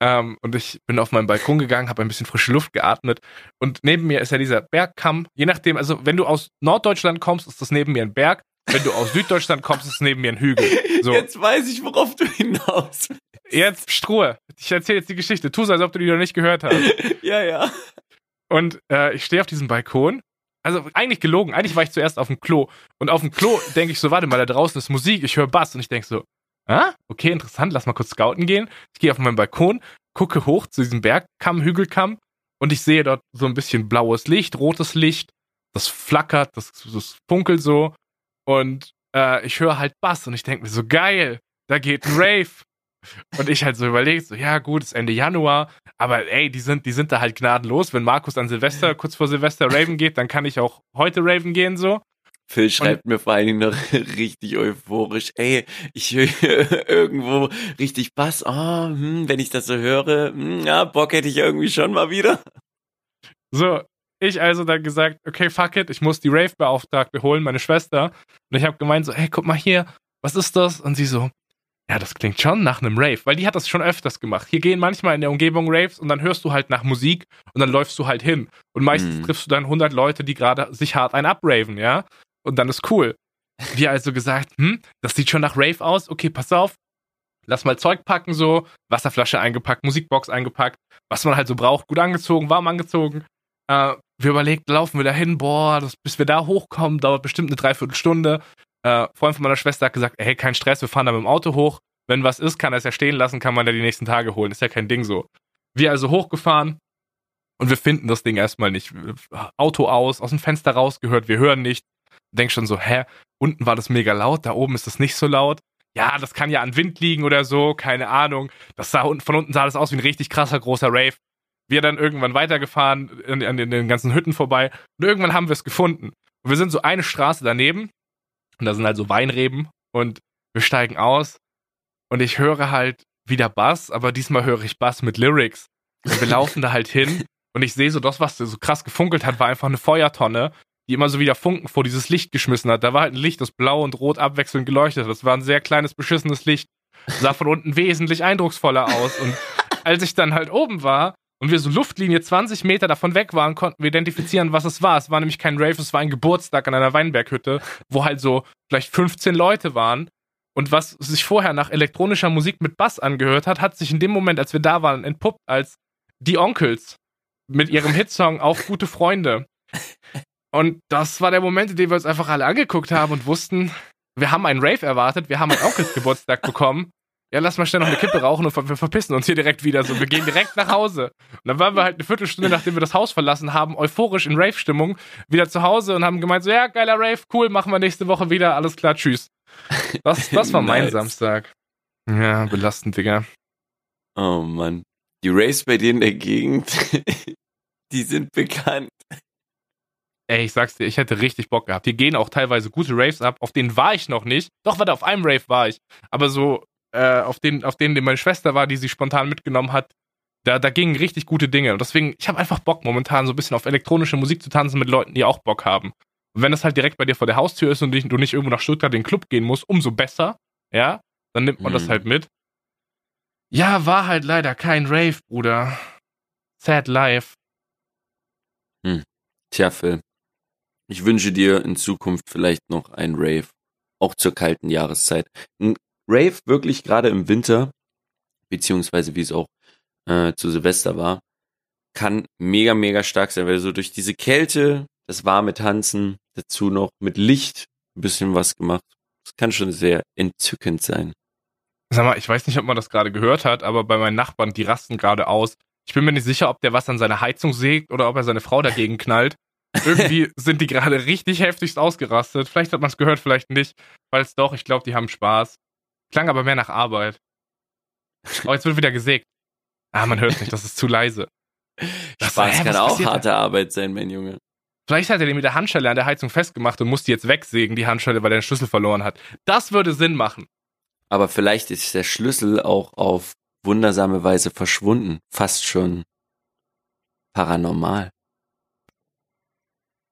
Ähm, und ich bin auf meinen Balkon gegangen, habe ein bisschen frische Luft geatmet. Und neben mir ist ja dieser Bergkamm. Je nachdem, also wenn du aus Norddeutschland kommst, ist das neben mir ein Berg. Wenn du aus Süddeutschland kommst, ist es neben mir ein Hügel. So. Jetzt weiß ich, worauf du hinaus willst. Jetzt Struhe. Ich erzähle jetzt die Geschichte. Tu so, als ob du die noch nicht gehört hast. ja, ja. Und äh, ich stehe auf diesem Balkon. Also eigentlich gelogen. Eigentlich war ich zuerst auf dem Klo. Und auf dem Klo denke ich so, warte mal, da draußen ist Musik, ich höre Bass. Und ich denke so, ah, okay, interessant, lass mal kurz scouten gehen. Ich gehe auf meinen Balkon, gucke hoch zu diesem Bergkamm, Hügelkamm und ich sehe dort so ein bisschen blaues Licht, rotes Licht, das flackert, das, das funkelt so und äh, ich höre halt Bass und ich denke mir so, geil, da geht ein Rave. Und ich halt so überlegt, so, ja gut, ist Ende Januar, aber ey, die sind, die sind da halt gnadenlos. Wenn Markus an Silvester, kurz vor Silvester Raven geht, dann kann ich auch heute Raven gehen, so. Phil schreibt und, mir vor allen Dingen noch richtig euphorisch, ey, ich höre irgendwo richtig Bass, oh, hm, wenn ich das so höre, hm, ja, Bock hätte ich irgendwie schon mal wieder. So, ich also dann gesagt, okay, fuck it, ich muss die Rave-Beauftragte holen, meine Schwester. Und ich habe gemeint so, hey, guck mal hier, was ist das? Und sie so, ja, das klingt schon nach einem Rave, weil die hat das schon öfters gemacht. Hier gehen manchmal in der Umgebung Raves und dann hörst du halt nach Musik und dann läufst du halt hin. Und meistens mhm. triffst du dann 100 Leute, die gerade sich hart ein abraven, ja? Und dann ist cool. Wir also gesagt, hm, das sieht schon nach Rave aus. Okay, pass auf. Lass mal Zeug packen, so. Wasserflasche eingepackt, Musikbox eingepackt. Was man halt so braucht. Gut angezogen, warm angezogen. Äh, wir überlegt, laufen wir da hin. Boah, das, bis wir da hochkommen, dauert bestimmt eine Dreiviertelstunde. Äh, Freund von meiner Schwester hat gesagt, hey, kein Stress, wir fahren da mit dem Auto hoch. Wenn was ist, kann er es ja stehen lassen, kann man da die nächsten Tage holen. Ist ja kein Ding so. Wir also hochgefahren und wir finden das Ding erstmal nicht. Auto aus, aus dem Fenster rausgehört, wir hören nicht denk schon so, hä, unten war das mega laut, da oben ist das nicht so laut. Ja, das kann ja an Wind liegen oder so, keine Ahnung. Das sah von unten sah das aus wie ein richtig krasser großer Rave. Wir dann irgendwann weitergefahren, an, an den ganzen Hütten vorbei und irgendwann haben wir es gefunden. Und wir sind so eine Straße daneben und da sind halt so Weinreben und wir steigen aus und ich höre halt wieder Bass, aber diesmal höre ich Bass mit Lyrics. Und wir laufen da halt hin und ich sehe so, das, was so krass gefunkelt hat, war einfach eine Feuertonne die immer so wieder Funken vor dieses Licht geschmissen hat. Da war halt ein Licht, das blau und rot abwechselnd geleuchtet hat. Das war ein sehr kleines, beschissenes Licht. Sah von unten wesentlich eindrucksvoller aus. Und als ich dann halt oben war und wir so Luftlinie 20 Meter davon weg waren, konnten wir identifizieren, was es war. Es war nämlich kein Rave, es war ein Geburtstag an einer Weinberghütte, wo halt so vielleicht 15 Leute waren. Und was sich vorher nach elektronischer Musik mit Bass angehört hat, hat sich in dem Moment, als wir da waren, entpuppt als die Onkels mit ihrem Hitsong auf gute Freunde. Und das war der Moment, in dem wir uns einfach alle angeguckt haben und wussten, wir haben einen Rave erwartet, wir haben einen Onkels Geburtstag bekommen. Ja, lass mal schnell noch eine Kippe rauchen und wir verpissen uns hier direkt wieder so. Wir gehen direkt nach Hause. Und dann waren wir halt eine Viertelstunde, nachdem wir das Haus verlassen haben, euphorisch in Rave-Stimmung, wieder zu Hause und haben gemeint, so, ja, geiler Rave, cool, machen wir nächste Woche wieder, alles klar, tschüss. Das, das war mein Nice. Samstag. Ja, belastend, Digga. Oh Mann. Die Raves bei dir in der Gegend, die sind bekannt. Ey, ich sag's dir, ich hätte richtig Bock gehabt. Hier gehen auch teilweise gute Raves ab. Auf denen war ich noch nicht. Doch, warte, auf einem Rave war ich. Aber so, äh, auf denen, auf denen, den meine Schwester war, die sie spontan mitgenommen hat, da, da gingen richtig gute Dinge. Und deswegen, ich habe einfach Bock, momentan so ein bisschen auf elektronische Musik zu tanzen mit Leuten, die auch Bock haben. Und wenn das halt direkt bei dir vor der Haustür ist und du nicht irgendwo nach Stuttgart in den Club gehen musst, umso besser. Ja, dann nimmt man das Mhm. halt mit. Ja, war halt leider kein Rave, Bruder. Sad life. Tja, Phil. Ich wünsche dir in Zukunft vielleicht noch ein Rave. Auch zur kalten Jahreszeit. Ein Rave wirklich gerade im Winter, beziehungsweise wie es auch äh, zu Silvester war, kann mega, mega stark sein, weil so durch diese Kälte, das warme Tanzen, dazu noch mit Licht ein bisschen was gemacht. Das kann schon sehr entzückend sein. Sag mal, ich weiß nicht, ob man das gerade gehört hat, aber bei meinen Nachbarn, die rasten gerade aus. Ich bin mir nicht sicher, ob der was an seiner Heizung sägt oder ob er seine Frau dagegen knallt. Irgendwie sind die gerade richtig heftigst ausgerastet. Vielleicht hat man es gehört, vielleicht nicht. Falls doch, ich glaube, die haben Spaß. Klang aber mehr nach Arbeit. Oh, jetzt wird wieder gesägt. Ah, man hört nicht, das ist zu leise. Das- Spaß hä, kann auch passiert da? harte Arbeit sein, mein Junge. Vielleicht hat er den mit der Handschelle an der Heizung festgemacht und muss die jetzt wegsägen, die Handschelle, weil er den Schlüssel verloren hat. Das würde Sinn machen. Aber vielleicht ist der Schlüssel auch auf wundersame Weise verschwunden. Fast schon paranormal.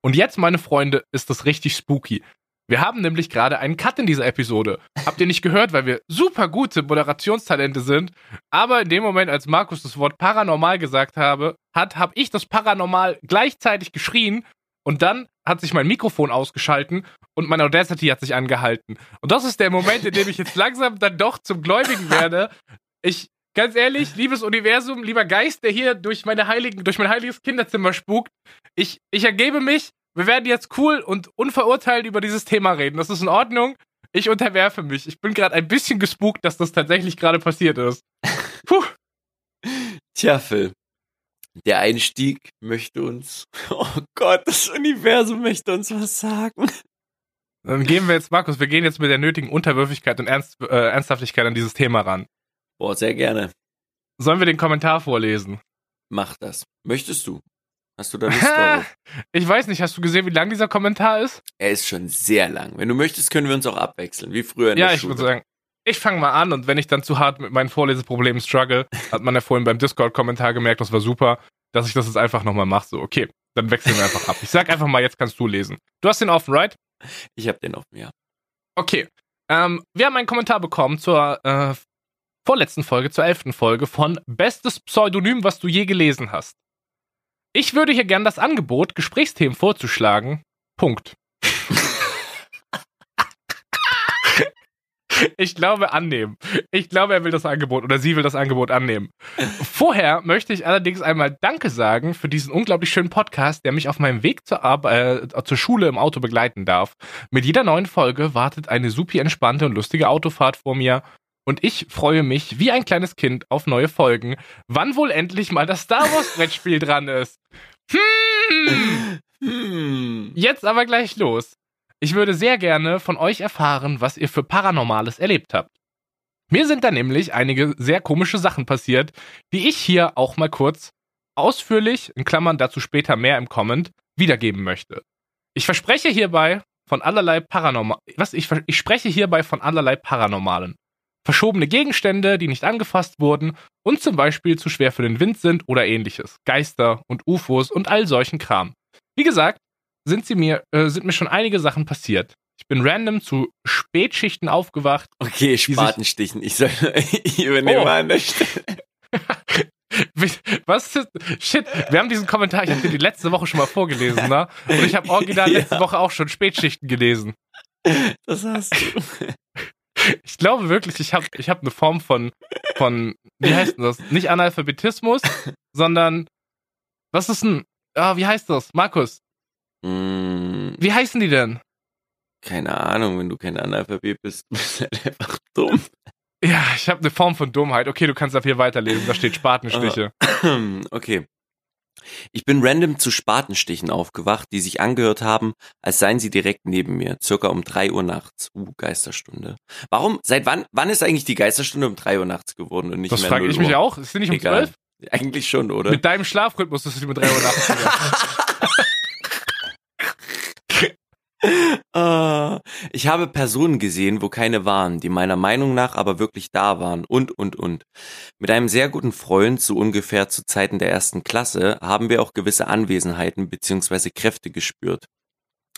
Und jetzt, meine Freunde, ist das richtig spooky. Wir haben nämlich gerade einen Cut in dieser Episode. Habt ihr nicht gehört, weil wir super gute Moderationstalente sind. Aber in dem Moment, als Markus das Wort paranormal gesagt habe, hat, habe ich das paranormal gleichzeitig geschrien und dann hat sich mein Mikrofon ausgeschalten und mein Audacity hat sich angehalten. Und das ist der Moment, in dem ich jetzt langsam dann doch zum Gläubigen werde. Ich, ganz ehrlich, liebes Universum, lieber Geist, der hier durch meine heiligen, durch mein heiliges Kinderzimmer spukt, ich, ich ergebe mich. Wir werden jetzt cool und unverurteilt über dieses Thema reden. Das ist in Ordnung. Ich unterwerfe mich. Ich bin gerade ein bisschen gespukt, dass das tatsächlich gerade passiert ist. Puh. Tja, Phil. Der Einstieg möchte uns. Oh Gott, das Universum möchte uns was sagen. Dann gehen wir jetzt, Markus, wir gehen jetzt mit der nötigen Unterwürfigkeit und Ernst, äh, Ernsthaftigkeit an dieses Thema ran. Boah, sehr gerne. Sollen wir den Kommentar vorlesen? Mach das. Möchtest du? Hast du da Lust drauf? ich weiß nicht, hast du gesehen, wie lang dieser Kommentar ist? Er ist schon sehr lang. Wenn du möchtest, können wir uns auch abwechseln, wie früher in Ja, der ich Schule. würde sagen, ich fange mal an und wenn ich dann zu hart mit meinen Vorleseproblemen struggle, hat man ja vorhin beim Discord-Kommentar gemerkt, das war super, dass ich das jetzt einfach nochmal mache. So, okay, dann wechseln wir einfach ab. Ich sag einfach mal, jetzt kannst du lesen. Du hast den offen, right? Ich habe den auf mir. Okay. Ähm, wir haben einen Kommentar bekommen zur äh, vorletzten Folge, zur elften Folge von Bestes Pseudonym, was du je gelesen hast. Ich würde hier gern das Angebot, Gesprächsthemen vorzuschlagen. Punkt. Ich glaube annehmen. Ich glaube, er will das Angebot oder sie will das Angebot annehmen. Vorher möchte ich allerdings einmal Danke sagen für diesen unglaublich schönen Podcast, der mich auf meinem Weg zur, Arbe äh, zur Schule im Auto begleiten darf. Mit jeder neuen Folge wartet eine super entspannte und lustige Autofahrt vor mir. Und ich freue mich wie ein kleines Kind auf neue Folgen. Wann wohl endlich mal das Star Wars Brettspiel dran ist? Hm. Hm. Jetzt aber gleich los. Ich würde sehr gerne von euch erfahren, was ihr für Paranormales erlebt habt. Mir sind da nämlich einige sehr komische Sachen passiert, die ich hier auch mal kurz ausführlich, in Klammern dazu später mehr im Comment, wiedergeben möchte. Ich verspreche hierbei von allerlei Paranormal, was ich, ich spreche hierbei von allerlei Paranormalen. Verschobene Gegenstände, die nicht angefasst wurden und zum Beispiel zu schwer für den Wind sind oder ähnliches. Geister und UFOs und all solchen Kram. Wie gesagt, sind, sie mir, äh, sind mir schon einige Sachen passiert. Ich bin random zu Spätschichten aufgewacht. Okay, Spatenstichen. Ich soll, ich übernehme Oh. an der Stelle. Was ist, shit, wir haben diesen Kommentar, ich habe den die letzte Woche schon mal vorgelesen, ne? Und ich habe original Ja. letzte Woche auch schon Spätschichten gelesen. Das hast du. Ich, glaube wirklich, ich habe ich hab eine Form von, von, wie heißt denn das? Nicht Analphabetismus, sondern, was ist denn, ah, wie heißt das? Markus, Mm, wie heißen die denn? keine Ahnung, wenn du kein Analphabet bist, bist du halt einfach dumm. Ja, ich habe eine Form von Dummheit. Okay, du kannst ab hier weiterlesen, da steht Spatenstiche. Okay. Ich bin random zu Spatenstichen aufgewacht, die sich angehört haben, als seien sie direkt neben mir, circa um drei Uhr nachts. Uh, Geisterstunde. Warum, seit wann, wann ist eigentlich die Geisterstunde um drei Uhr nachts geworden und nicht Das mehr frage 0 ich mich auch. Ist die nicht um Egal. zwölf? Eigentlich schon, oder? Mit deinem Schlafrhythmus ist es mit 3 Uhr nachts. Ah, ich habe Personen gesehen, wo keine waren, die meiner Meinung nach aber wirklich da waren und, und, und. Mit einem sehr guten Freund, so ungefähr zu Zeiten der ersten Klasse, haben wir auch gewisse Anwesenheiten bzw. Kräfte gespürt,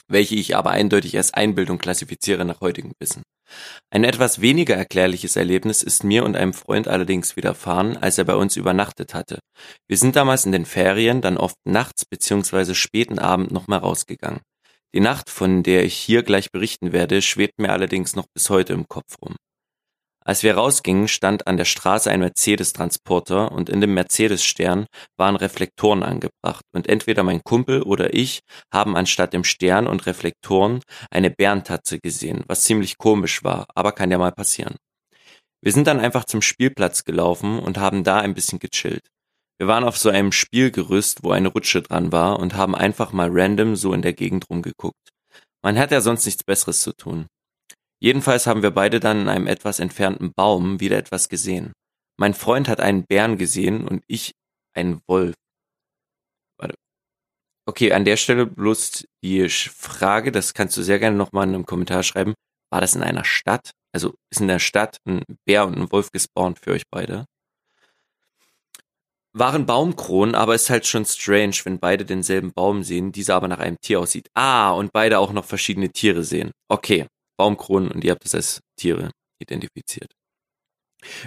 welche ich aber eindeutig als Einbildung klassifiziere nach heutigem Wissen. Ein etwas weniger erklärliches Erlebnis ist mir und einem Freund allerdings widerfahren, als er bei uns übernachtet hatte. Wir sind damals in den Ferien dann oft nachts bzw. späten Abend nochmal rausgegangen. Die Nacht, von der ich hier gleich berichten werde, schwebt mir allerdings noch bis heute im Kopf rum. Als wir rausgingen, stand an der Straße ein Mercedes-Transporter und in dem Mercedes-Stern waren Reflektoren angebracht und entweder mein Kumpel oder ich haben anstatt dem Stern und Reflektoren eine Bärentatze gesehen, was ziemlich komisch war, aber kann ja mal passieren. Wir sind dann einfach zum Spielplatz gelaufen und haben da ein bisschen gechillt. Wir waren auf so einem Spielgerüst, wo eine Rutsche dran war und haben einfach mal random so in der Gegend rumgeguckt. Man hat ja sonst nichts Besseres zu tun. Jedenfalls haben wir beide dann in einem etwas entfernten Baum wieder etwas gesehen. Mein Freund hat einen Bären gesehen und ich einen Wolf. Warte. Okay, an der Stelle bloß die Frage, das kannst du sehr gerne nochmal in einem Kommentar schreiben. War das in einer Stadt? Also ist in der Stadt ein Bär und ein Wolf gespawnt für euch beide? Waren Baumkronen, aber ist halt schon strange, wenn beide denselben Baum sehen, dieser aber nach einem Tier aussieht. Ah, und beide auch noch verschiedene Tiere sehen. Okay, Baumkronen und ihr habt es als Tiere identifiziert.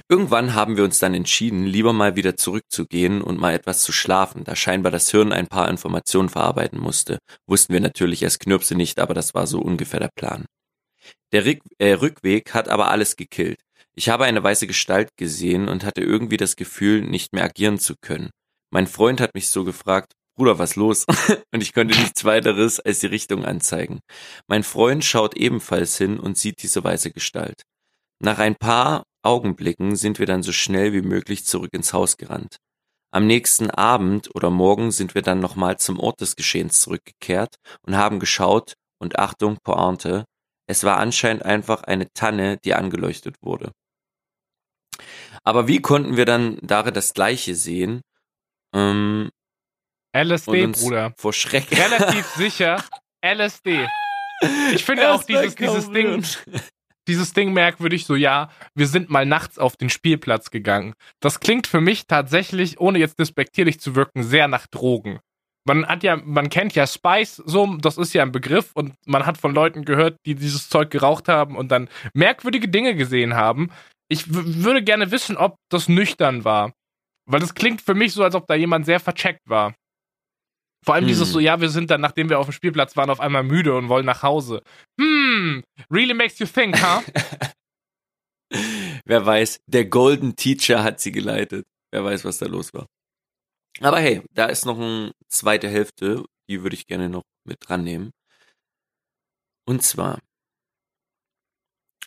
Irgendwann haben wir uns dann entschieden, lieber mal wieder zurückzugehen und mal etwas zu schlafen, da scheinbar das Hirn ein paar Informationen verarbeiten musste. Wussten wir natürlich als Knirpse nicht, aber das war so ungefähr der Plan. Der Rück äh, Rückweg hat aber alles gekillt. Ich habe eine weiße Gestalt gesehen und hatte irgendwie das Gefühl, nicht mehr agieren zu können. Mein Freund hat mich so gefragt, Bruder, was los? und ich konnte nichts weiteres als die Richtung anzeigen. Mein Freund schaut ebenfalls hin und sieht diese weiße Gestalt. Nach ein paar Augenblicken sind wir dann so schnell wie möglich zurück ins Haus gerannt. Am nächsten Abend oder Morgen sind wir dann nochmal zum Ort des Geschehens zurückgekehrt und haben geschaut und Achtung, Pointe, es war anscheinend einfach eine Tanne, die angeleuchtet wurde. Aber wie konnten wir dann darin das Gleiche sehen ähm, LSD, Bruder. vor Schreck Relativ sicher LSD. Ich finde auch dieses, dieses Ding, dieses Ding merkwürdig, so ja, wir sind mal nachts auf den Spielplatz gegangen. Das klingt für mich tatsächlich, ohne jetzt despektierlich zu wirken, sehr nach Drogen. Man hat ja, man kennt ja Spice, so, das ist ja ein Begriff und man hat von Leuten gehört, die dieses Zeug geraucht haben und dann merkwürdige Dinge gesehen haben. Ich würde gerne wissen, ob das nüchtern war. Weil das klingt für mich so, als ob da jemand sehr vercheckt war. Vor allem Hm. dieses so, ja, wir sind dann, nachdem wir auf dem Spielplatz waren, auf einmal müde und wollen nach Hause. Hm, really makes you think, huh? Wer weiß, der Golden Teacher hat sie geleitet. Wer weiß, was da los war. Aber hey, da ist noch eine zweite Hälfte, die würde ich gerne noch mit dran nehmen. Und zwar.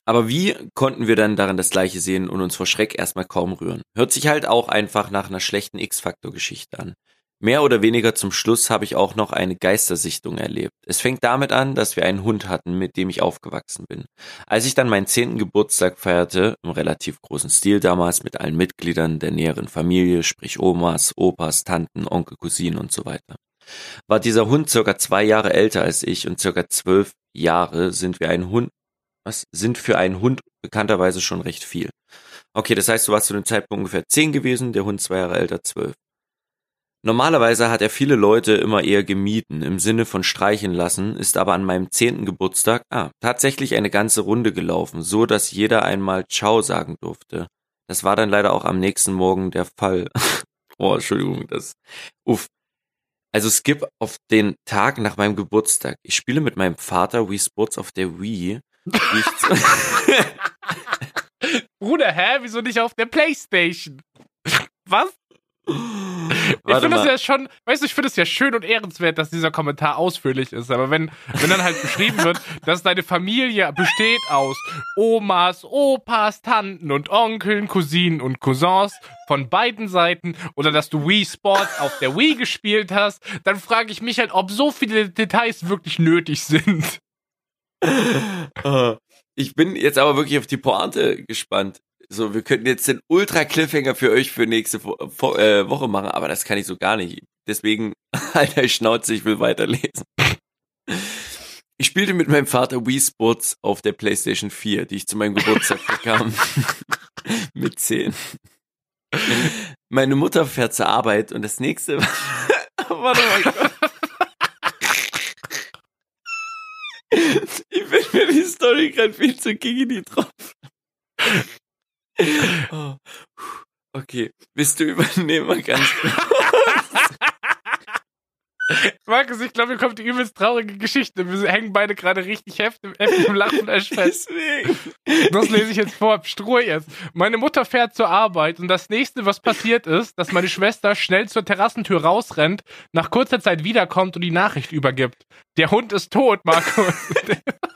Aber wie konnten wir dann darin das Gleiche sehen und uns vor Schreck erstmal kaum rühren? Hört sich halt auch einfach nach einer schlechten X-Faktor-Geschichte an. Mehr oder weniger zum Schluss habe ich auch noch eine Geistersichtung erlebt. Es fängt damit an, dass wir einen Hund hatten, mit dem ich aufgewachsen bin. Als ich dann meinen zehnten Geburtstag feierte, im relativ großen Stil damals mit allen Mitgliedern der näheren Familie, sprich Omas, Opas, Tanten, Onkel, Cousinen und so weiter, war dieser Hund circa zwei Jahre älter als ich und circa zwölf Jahre sind wir ein Hund, was sind für einen Hund bekannterweise schon recht viel. Okay, das heißt, du warst zu dem Zeitpunkt ungefähr zehn gewesen, der Hund zwei Jahre älter, zwölf. Normalerweise hat er viele Leute immer eher gemieden, im Sinne von streichen lassen, ist aber an meinem zehnten Geburtstag, ah, tatsächlich eine ganze Runde gelaufen, so dass jeder einmal Ciao sagen durfte. Das war dann leider auch am nächsten Morgen der Fall. oh, Entschuldigung, das, uff. Also skip auf den Tag nach meinem Geburtstag. Ich spiele mit meinem Vater Wii Sports auf der Wii. Ich, Schule. Hä? Wieso nicht auf der Playstation? Was? ich Warte finde es ja schon, weißt du, ich finde es ja schön und ehrenswert, dass dieser Kommentar ausführlich ist. Aber wenn, wenn dann halt beschrieben wird, dass deine Familie besteht aus Omas, Opas, Tanten und Onkeln, Cousinen und Cousins von beiden Seiten oder dass du Wii Sports auf der Wii gespielt hast, dann frage ich mich halt, ob so viele Details wirklich nötig sind. Äh, Ich bin jetzt aber wirklich auf die Pointe gespannt. So, wir könnten jetzt den Ultra-Cliffhanger für euch für nächste Wo äh, Woche machen, aber das kann ich so gar nicht. Deswegen, alter Schnauze, ich will weiterlesen. Ich spielte mit meinem Vater Wii Sports auf der PlayStation 4, die ich zu meinem Geburtstag bekam. mit 10. Meine Mutter fährt zur Arbeit und das nächste. Warte mal. Bin mir die Story gerade viel zu gigi drauf. Oh. Okay, bist du übernehmen mal ganz Markus, ich glaube, hier kommt die übelst traurige Geschichte. Wir hängen beide gerade richtig heftig, heftig im Lachfleisch fest. deswegen. Das lese ich jetzt vor. Stroh jetzt. Meine Mutter fährt zur Arbeit und das nächste, was passiert ist, dass meine Schwester schnell zur Terrassentür rausrennt, nach kurzer Zeit wiederkommt und die Nachricht übergibt. Der Hund ist tot, Markus.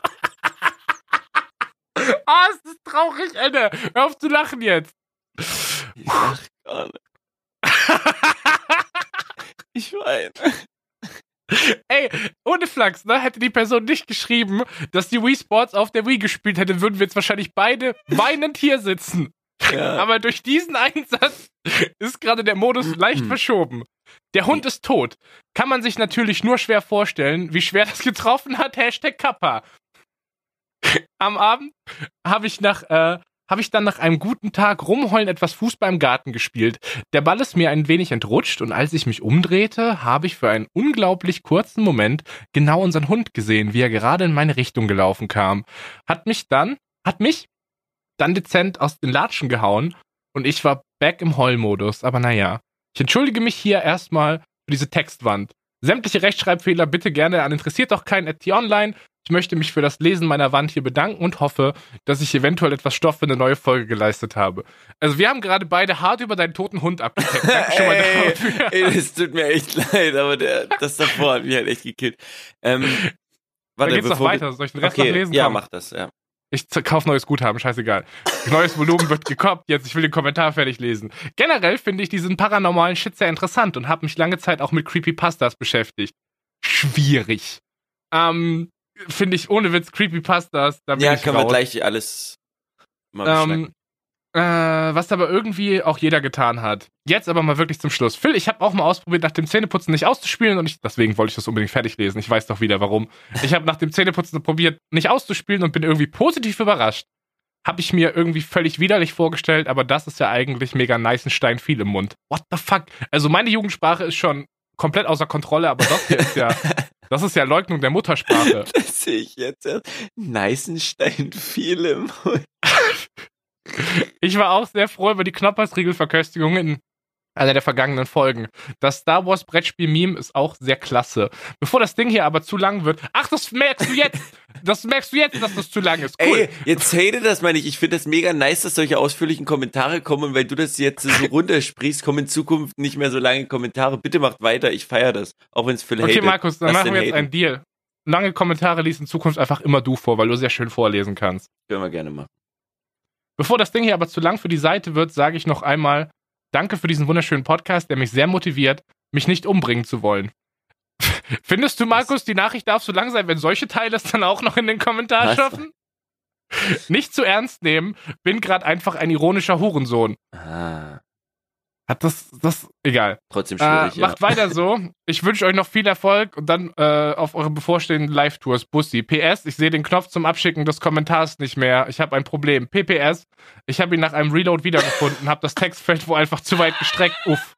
Ah, es ist traurig, Alter. Hör auf zu lachen jetzt. Ich lach gar nicht. Ich weine. Ey, ohne Flachs, ne? Hätte die Person nicht geschrieben, dass die Wii Sports auf der Wii gespielt hätte, würden wir jetzt wahrscheinlich beide weinend hier sitzen. Ja. Aber durch diesen Einsatz ist gerade der Modus leicht verschoben. Der Hund ist tot. Kann man sich natürlich nur schwer vorstellen, wie schwer das getroffen hat. Hashtag Kappa. Am Abend habe ich nach, äh, habe ich dann nach einem guten Tag rumheulen etwas Fußball im Garten gespielt. Der Ball ist mir ein wenig entrutscht und als ich mich umdrehte, habe ich für einen unglaublich kurzen Moment genau unseren Hund gesehen, wie er gerade in meine Richtung gelaufen kam. Hat mich dann, hat mich dann dezent aus den Latschen gehauen und ich war back im Heulmodus. Aber naja, ich entschuldige mich hier erstmal für diese Textwand. Sämtliche Rechtschreibfehler bitte gerne an interessiert doch kein at online. Ich möchte mich für das Lesen meiner Wand hier bedanken und hoffe, dass ich eventuell etwas Stoff für eine neue Folge geleistet habe. Also wir haben gerade beide hart über deinen toten Hund abgecheckt. Danke schon mal Ey, dafür. ey, das tut mir echt leid, aber der, das davor hat mich halt echt gekillt. Ähm, Dann warte, geht's noch weiter. Soll ich den Rest Okay, noch lesen? ja, Komm. mach das, ja. Ich kauf neues Guthaben, scheißegal. Neues Volumen wird gekoppt, jetzt ich will den Kommentar fertig lesen. Generell finde ich diesen paranormalen Shit sehr interessant und habe mich lange Zeit auch mit Creepypastas beschäftigt. Schwierig. Ähm, finde ich ohne Witz Creepypastas, da Ja, können wir gleich alles mal. Ähm, äh, was aber irgendwie auch jeder getan hat. Jetzt aber mal wirklich zum Schluss. Phil, ich habe auch mal ausprobiert, nach dem Zähneputzen nicht auszuspielen und ich, deswegen wollte ich das unbedingt fertig lesen. Ich weiß doch wieder warum. Ich habe nach dem Zähneputzen probiert, nicht auszuspielen und bin irgendwie positiv überrascht. Habe ich mir irgendwie völlig widerlich vorgestellt, aber das ist ja eigentlich mega nice, ein Stein viel im Mund. What the fuck? Also meine Jugendsprache ist schon komplett außer Kontrolle, aber das hier ist ja, das ist ja Leugnung der Muttersprache. Das sehe ich jetzt erst. Neißenstein viel im Mund. Ich war auch sehr froh über die Knoppersriegelverköstigung in einer der vergangenen Folgen. Das Star Wars Brettspiel-Meme ist auch sehr klasse. Bevor das Ding hier aber zu lang wird. Ach, das merkst du jetzt! Das merkst du jetzt, dass das zu lang ist. Cool. Ey, jetzt hate das meine ich. Ich finde das mega nice, dass solche ausführlichen Kommentare kommen. Und weil du das jetzt so runtersprichst, kommen in Zukunft nicht mehr so lange Kommentare. Bitte macht weiter. Ich feiere das. Auch wenn es Phil okay, hatet. Markus, dann Lass machen wir jetzt haten. einen Deal. Lange Kommentare liest in Zukunft einfach immer du vor, weil du sehr schön vorlesen kannst. Können wir gerne machen. Bevor das Ding hier aber zu lang für die Seite wird, sage ich noch einmal Danke für diesen wunderschönen Podcast, der mich sehr motiviert, mich nicht umbringen zu wollen. Findest du, Markus, die Nachricht darf so lang sein, wenn solche Teile es dann auch noch in den Kommentar Was? schaffen? Nicht zu ernst nehmen, bin gerade einfach ein ironischer Hurensohn. Ah, Hat das, das, egal. trotzdem Äh, schwierig, ja. macht weiter so. Ich wünsche euch noch viel Erfolg und dann äh, auf eure bevorstehenden Live-Tours. Bussi. PS, ich sehe den Knopf zum Abschicken des Kommentars nicht mehr. Ich habe ein Problem. PPS, ich habe ihn nach einem Reload wiedergefunden, habe das Textfeld wohl einfach zu weit gestreckt. Uff.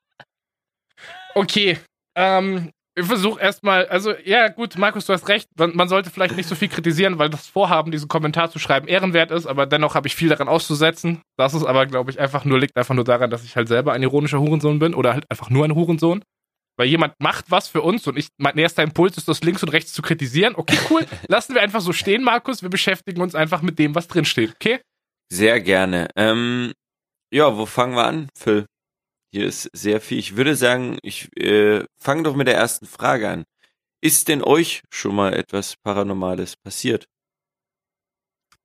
Okay. Ähm, ich versuche erstmal, also ja gut, Markus, du hast recht, man, sollte vielleicht nicht so viel kritisieren, weil das Vorhaben, diesen Kommentar zu schreiben, ehrenwert ist, aber dennoch habe ich viel daran auszusetzen. Das ist aber, glaube ich, einfach nur, liegt einfach nur daran, dass ich halt selber ein ironischer Hurensohn bin oder halt einfach nur ein Hurensohn. Weil jemand macht was für uns und ich, mein erster Impuls ist, das links und rechts zu kritisieren. Okay, cool. Lassen wir einfach so stehen, Markus. Wir beschäftigen uns einfach mit dem, was drinsteht, okay? Sehr gerne. Ähm, ja, wo fangen wir an, Phil? Hier ist sehr viel. Ich würde sagen, ich äh, fange doch mit der ersten Frage an. Ist denn euch schon mal etwas Paranormales passiert?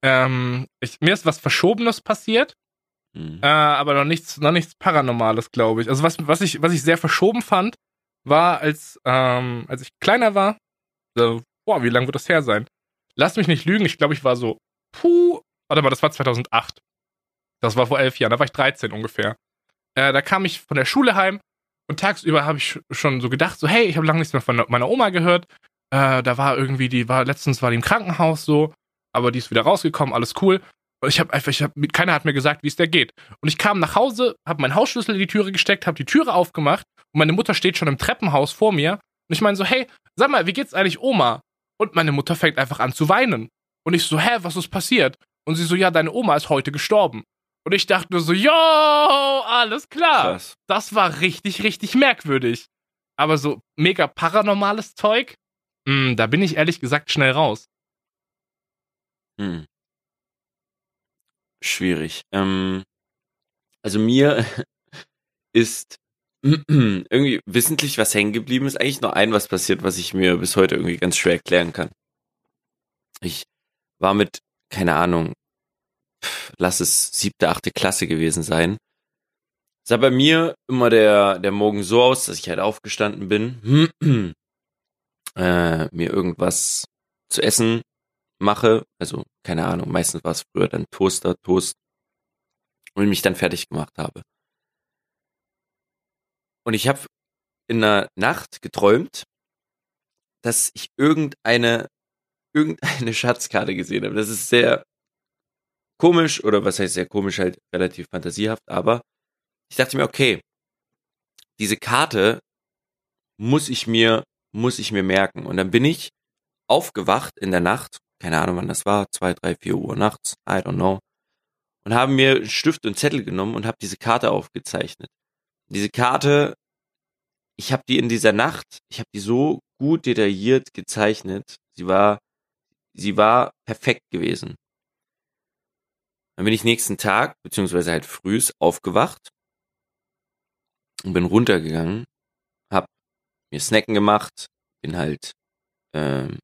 Ähm, ich, mir ist was Verschobenes passiert, Hm. äh, aber noch nichts, noch nichts Paranormales, glaube ich. Also was, was ich, was ich sehr verschoben fand, war, als, ähm, als ich kleiner war, so, boah, wie lange wird das her sein? Lass mich nicht lügen, ich glaube, ich war so, puh, warte mal, das war 2008. Das war vor elf Jahren, da war ich 13 ungefähr. Äh, da kam ich von der Schule heim und tagsüber habe ich schon so gedacht, so, hey, ich habe lange nichts mehr von meiner Oma gehört. Äh, da war irgendwie, die war, letztens war die im Krankenhaus so, aber die ist wieder rausgekommen, alles cool. Und ich habe einfach, ich hab, keiner hat mir gesagt, wie es der geht. Und ich kam nach Hause, habe meinen Hausschlüssel in die Türe gesteckt, habe die Türe aufgemacht und meine Mutter steht schon im Treppenhaus vor mir. Und ich meine so, hey, sag mal, wie geht's eigentlich Oma? Und meine Mutter fängt einfach an zu weinen. Und ich so, hä, was ist passiert? Und sie so, ja, deine Oma ist heute gestorben. Und ich dachte nur so, yo, alles klar. Krass. Das war richtig, richtig merkwürdig. Aber so mega paranormales Zeug, mh, da bin ich ehrlich gesagt schnell raus. Hm. Schwierig. Ähm, also mir ist irgendwie wissentlich was hängen geblieben ist. Eigentlich nur ein was passiert, was ich mir bis heute irgendwie ganz schwer erklären kann. Ich war mit, keine Ahnung, lass es siebte, achte Klasse gewesen sein. Sah bei mir immer der, der Morgen so aus, dass ich halt aufgestanden bin, äh, mir irgendwas zu essen mache, also keine Ahnung, meistens war es früher dann Toaster, Toast und mich dann fertig gemacht habe. Und ich habe in der Nacht geträumt, dass ich irgendeine irgendeine Schatzkarte gesehen habe. Das ist sehr komisch oder was heißt sehr komisch, halt relativ fantasiehaft, aber ich dachte mir, okay, diese Karte muss ich mir muss ich mir merken und dann bin ich aufgewacht in der Nacht keine Ahnung wann das war, zwei, drei, vier Uhr nachts, I don't know, und habe mir Stift und Zettel genommen und habe diese Karte aufgezeichnet. Diese Karte, ich habe die in dieser Nacht, ich habe die so gut detailliert gezeichnet, sie war, sie war perfekt gewesen. Dann bin ich nächsten Tag, beziehungsweise halt frühs, aufgewacht und bin runtergegangen, hab mir Snacken gemacht, bin halt ähm,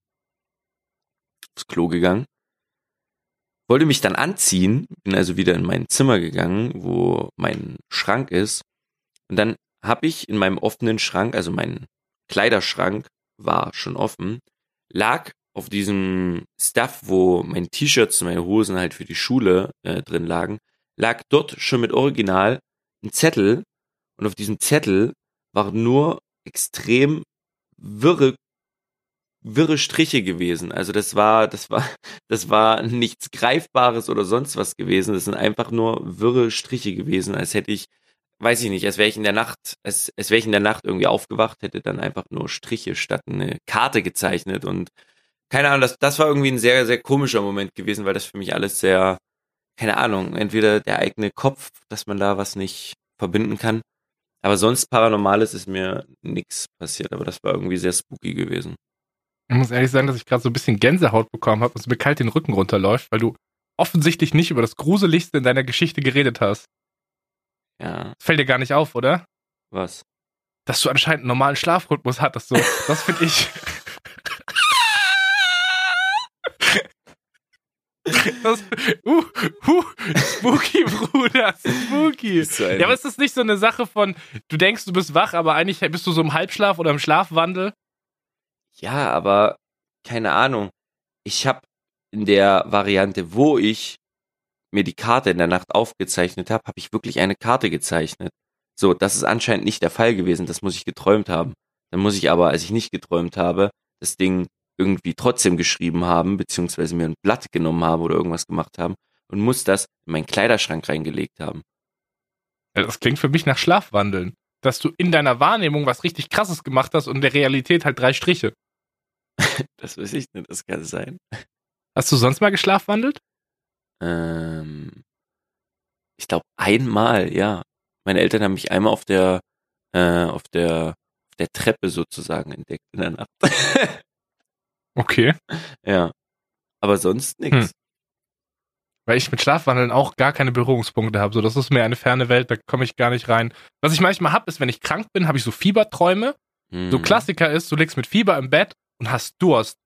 aufs Klo gegangen, wollte mich dann anziehen, bin also wieder in mein Zimmer gegangen, wo mein Schrank ist. Und dann habe ich in meinem offenen Schrank, also mein Kleiderschrank war schon offen, lag auf diesem Stuff, wo mein T-Shirts und meine Hosen halt für die Schule äh, drin lagen, lag dort schon mit Original ein Zettel und auf diesem Zettel waren nur extrem wirre wirre Striche gewesen. Also das war, das war, das war nichts Greifbares oder sonst was gewesen. Das sind einfach nur wirre Striche gewesen, als hätte ich, weiß ich nicht, als wäre ich in der Nacht, als, als wäre ich in der Nacht irgendwie aufgewacht, hätte dann einfach nur Striche statt eine Karte gezeichnet und keine Ahnung, das, das war irgendwie ein sehr, sehr komischer Moment gewesen, weil das für mich alles sehr, keine Ahnung, entweder der eigene Kopf, dass man da was nicht verbinden kann. Aber sonst Paranormales ist mir nichts passiert, aber das war irgendwie sehr spooky gewesen. Ich muss ehrlich sagen, dass ich gerade so ein bisschen Gänsehaut bekommen habe und es mir kalt den Rücken runterläuft, weil du offensichtlich nicht über das Gruseligste in deiner Geschichte geredet hast. Ja, Das fällt dir gar nicht auf, oder? was? Dass du anscheinend einen normalen Schlafrhythmus hattest. So. Das finde ich. Das, uh, uh, spooky, Bruder, spooky. Ja, aber ist das nicht so eine Sache von, du denkst, du bist wach, aber eigentlich bist du so im Halbschlaf oder im Schlafwandel? Ja, aber keine Ahnung. Ich habe in der Variante, wo ich mir die Karte in der Nacht aufgezeichnet habe, habe ich wirklich eine Karte gezeichnet. So, das ist anscheinend nicht der Fall gewesen. Das muss ich geträumt haben. Dann muss ich aber, als ich nicht geträumt habe, das Ding irgendwie trotzdem geschrieben haben, beziehungsweise mir ein Blatt genommen haben oder irgendwas gemacht haben und muss das in meinen Kleiderschrank reingelegt haben. Das klingt für mich nach Schlafwandeln. Dass du in deiner Wahrnehmung was richtig krasses gemacht hast und in der Realität halt drei Striche. Das weiß ich nicht, das kann sein. Hast du sonst mal geschlafwandelt? Ähm, ich glaube einmal, ja. Meine Eltern haben mich einmal auf der, äh, auf der, auf der Treppe sozusagen entdeckt in der Nacht. Okay. ja. Aber sonst nix. Hm. weil ich mit Schlafwandeln auch gar keine Berührungspunkte habe. So, das ist mir eine ferne Welt, da komme ich gar nicht rein. Was ich manchmal habe, ist, wenn ich krank bin, habe ich so Fieberträume. So Mhm. Klassiker ist, du liegst mit Fieber im Bett und hast Durst.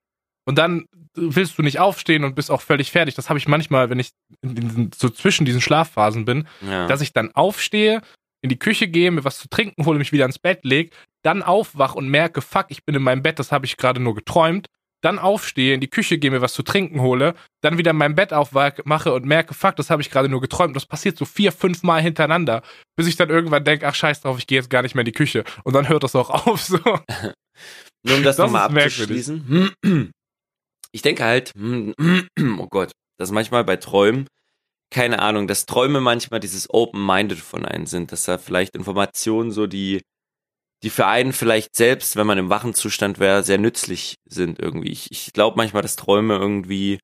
Und dann willst du nicht aufstehen und bist auch völlig fertig. Das habe ich manchmal, wenn ich diesen, so zwischen diesen Schlafphasen bin, Ja. dass ich dann aufstehe, in die Küche gehe, mir was zu trinken hole, mich wieder ins Bett leg, dann aufwach und merke, fuck, ich bin in meinem Bett, das habe ich gerade nur geträumt. Dann aufstehe, in die Küche gehe, mir was zu trinken hole, dann wieder in meinem Bett aufmache und merke, fuck, das habe ich gerade nur geträumt. Das passiert so vier, fünf Mal hintereinander, bis ich dann irgendwann denke, ach scheiß drauf, ich gehe jetzt gar nicht mehr in die Küche. Und dann hört das auch auf. So. Nur um das, Das nochmal abzuschließen. Ich denke halt, oh Gott, dass manchmal bei Träumen, keine Ahnung, dass Träume manchmal dieses Open-Minded von einem sind, dass da vielleicht Informationen so, die, die für einen vielleicht selbst, wenn man im wachen Zustand wäre, sehr nützlich sind irgendwie. Ich, ich glaube manchmal, dass Träume irgendwie,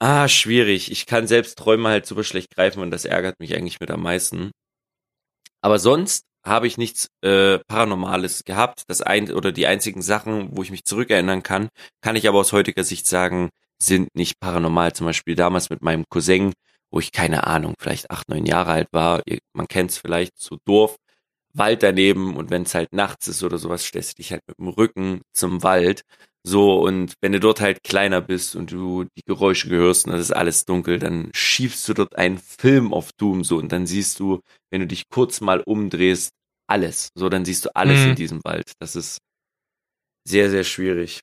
ah, schwierig. Ich kann selbst Träume halt super schlecht greifen und das ärgert mich eigentlich mit am meisten. Aber sonst habe ich nichts äh, Paranormales gehabt. Das ein oder die einzigen Sachen, wo ich mich zurückerinnern kann, kann ich aber aus heutiger Sicht sagen, sind nicht paranormal. Zum Beispiel damals mit meinem Cousin, wo ich keine Ahnung, vielleicht acht, neun Jahre alt war. Ihr- Man kennt es vielleicht, so Dorf, Wald daneben und wenn es halt nachts ist oder sowas, stellst du dich halt mit dem Rücken zum Wald. So, und wenn du dort halt kleiner bist und du die Geräusche hörst und es ist alles dunkel, dann schiebst du dort einen Film auf Doom so und dann siehst du, wenn du dich kurz mal umdrehst, alles. So, dann siehst du alles Mhm. in diesem Wald. Das ist sehr, sehr schwierig.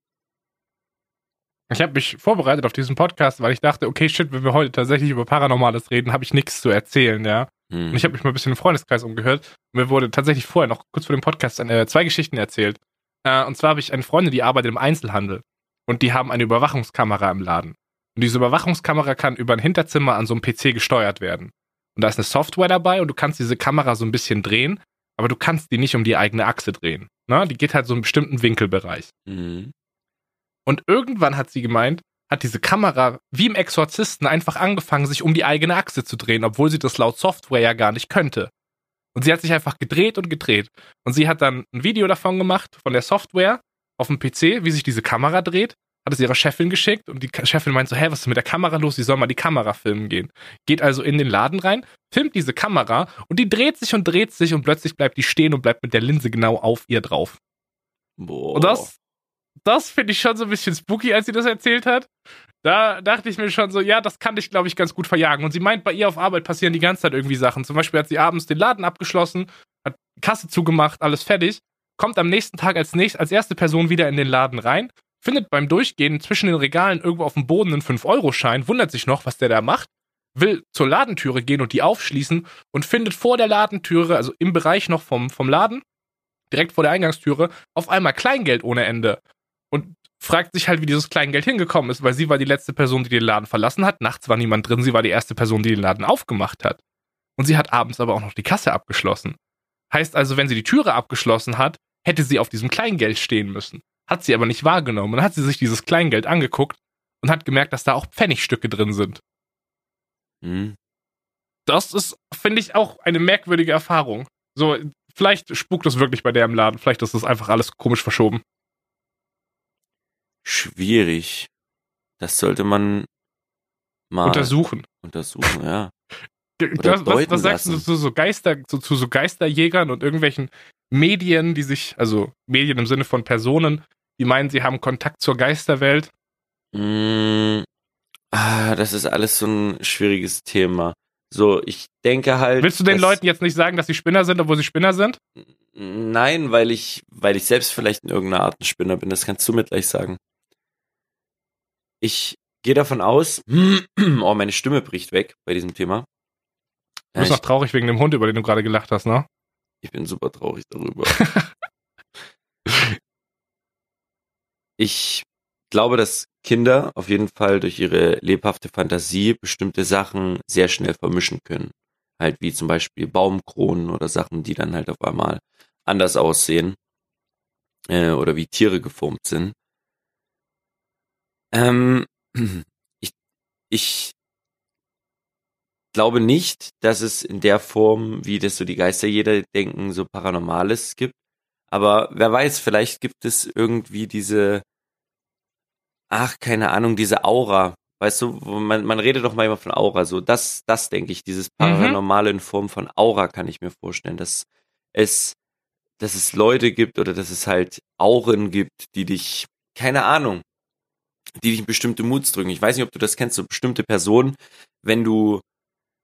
Ich habe mich vorbereitet auf diesen Podcast, weil ich dachte, okay, shit, wenn wir heute tatsächlich über Paranormales reden, habe ich nichts zu erzählen, ja. Hm. Und ich habe mich mal ein bisschen im Freundeskreis umgehört. Und mir wurde tatsächlich vorher noch kurz vor dem Podcast äh, zwei Geschichten erzählt. Äh, und zwar habe ich eine Freundin, die arbeitet im Einzelhandel. Und die haben eine Überwachungskamera im Laden. Und diese Überwachungskamera kann über ein Hinterzimmer an so einem PC gesteuert werden. Und da ist eine Software dabei und du kannst diese Kamera so ein bisschen drehen, aber du kannst die nicht um die eigene Achse drehen. Ne? Die geht halt so einen bestimmten Winkelbereich. Hm. Und irgendwann hat sie gemeint, hat diese Kamera wie im Exorzisten einfach angefangen, sich um die eigene Achse zu drehen, obwohl sie das laut Software ja gar nicht könnte. Und sie hat sich einfach gedreht und gedreht. Und sie hat dann ein Video davon gemacht, von der Software auf dem PC, wie sich diese Kamera dreht, hat es ihrer Chefin geschickt und die Chefin meint so, hä, was ist mit der Kamera los? Sie soll mal die Kamera filmen gehen. Geht also in den Laden rein, filmt diese Kamera und die dreht sich und dreht sich und plötzlich bleibt die stehen und bleibt mit der Linse genau auf ihr drauf. Boah. Und das, das finde ich schon so ein bisschen spooky, als sie das erzählt hat. Da dachte ich mir schon so, ja, das kann dich, glaube ich, ganz gut verjagen. Und sie meint, bei ihr auf Arbeit passieren die ganze Zeit irgendwie Sachen. Zum Beispiel hat sie abends den Laden abgeschlossen, hat Kasse zugemacht, alles fertig, kommt am nächsten Tag als, nächst, als erste Person wieder in den Laden rein, findet beim Durchgehen zwischen den Regalen irgendwo auf dem Boden einen 5-Euro-Schein, wundert sich noch, was der da macht, will zur Ladentüre gehen und die aufschließen und findet vor der Ladentüre, also im Bereich noch vom, vom Laden, direkt vor der Eingangstüre, auf einmal Kleingeld ohne Ende. Und fragt sich halt, wie dieses Kleingeld hingekommen ist, weil sie war die letzte Person, die den Laden verlassen hat. Nachts war niemand drin, sie war die erste Person, die den Laden aufgemacht hat. Und sie hat abends aber auch noch die Kasse abgeschlossen. Heißt also, wenn sie die Türe abgeschlossen hat, hätte sie auf diesem Kleingeld stehen müssen. Hat sie aber nicht wahrgenommen. Und hat sie sich dieses Kleingeld angeguckt und hat gemerkt, dass da auch Pfennigstücke drin sind. Hm. Das ist, finde ich, auch eine merkwürdige Erfahrung. So, vielleicht spukt es wirklich bei der im Laden, vielleicht ist das einfach alles komisch verschoben. Schwierig. Das sollte man mal Untersuchen. untersuchen, ja. Das, was, was sagst du lassen. zu so Geister, zu, zu so Geisterjägern und irgendwelchen Medien, die sich, also Medien im Sinne von Personen, die meinen, sie haben Kontakt zur Geisterwelt? Mm, ah, das ist alles so ein schwieriges Thema. So, ich denke halt. Willst du den dass- Leuten jetzt nicht sagen, dass sie Spinner sind, obwohl sie Spinner sind? Nein, weil ich, weil ich selbst vielleicht in irgendeiner Art ein Spinner bin. Das kannst du mir gleich sagen. Ich gehe davon aus. Oh, meine Stimme bricht weg bei diesem Thema. Du bist Ja, noch traurig wegen dem Hund, über den du gerade gelacht hast, ne? Ich bin super traurig darüber. ich glaube, dass Kinder auf jeden Fall durch ihre lebhafte Fantasie bestimmte Sachen sehr schnell vermischen können. Halt wie zum Beispiel Baumkronen oder Sachen, die dann halt auf einmal anders aussehen. Äh, oder wie Tiere geformt sind. Ähm, ich, ich glaube nicht, dass es in der Form, wie das so die Geister jeder denken, so Paranormales gibt. Aber wer weiß, vielleicht gibt es irgendwie diese, ach, keine Ahnung, diese Aura Weißt du, man, man redet doch mal immer von Aura. So, das, das denke ich, dieses Mhm. Paranormale in Form von Aura kann ich mir vorstellen, dass es, dass es Leute gibt oder dass es halt Auren gibt, die dich, keine Ahnung, die dich in bestimmte Moods drücken. Ich weiß nicht, ob du das kennst, so bestimmte Personen, wenn du,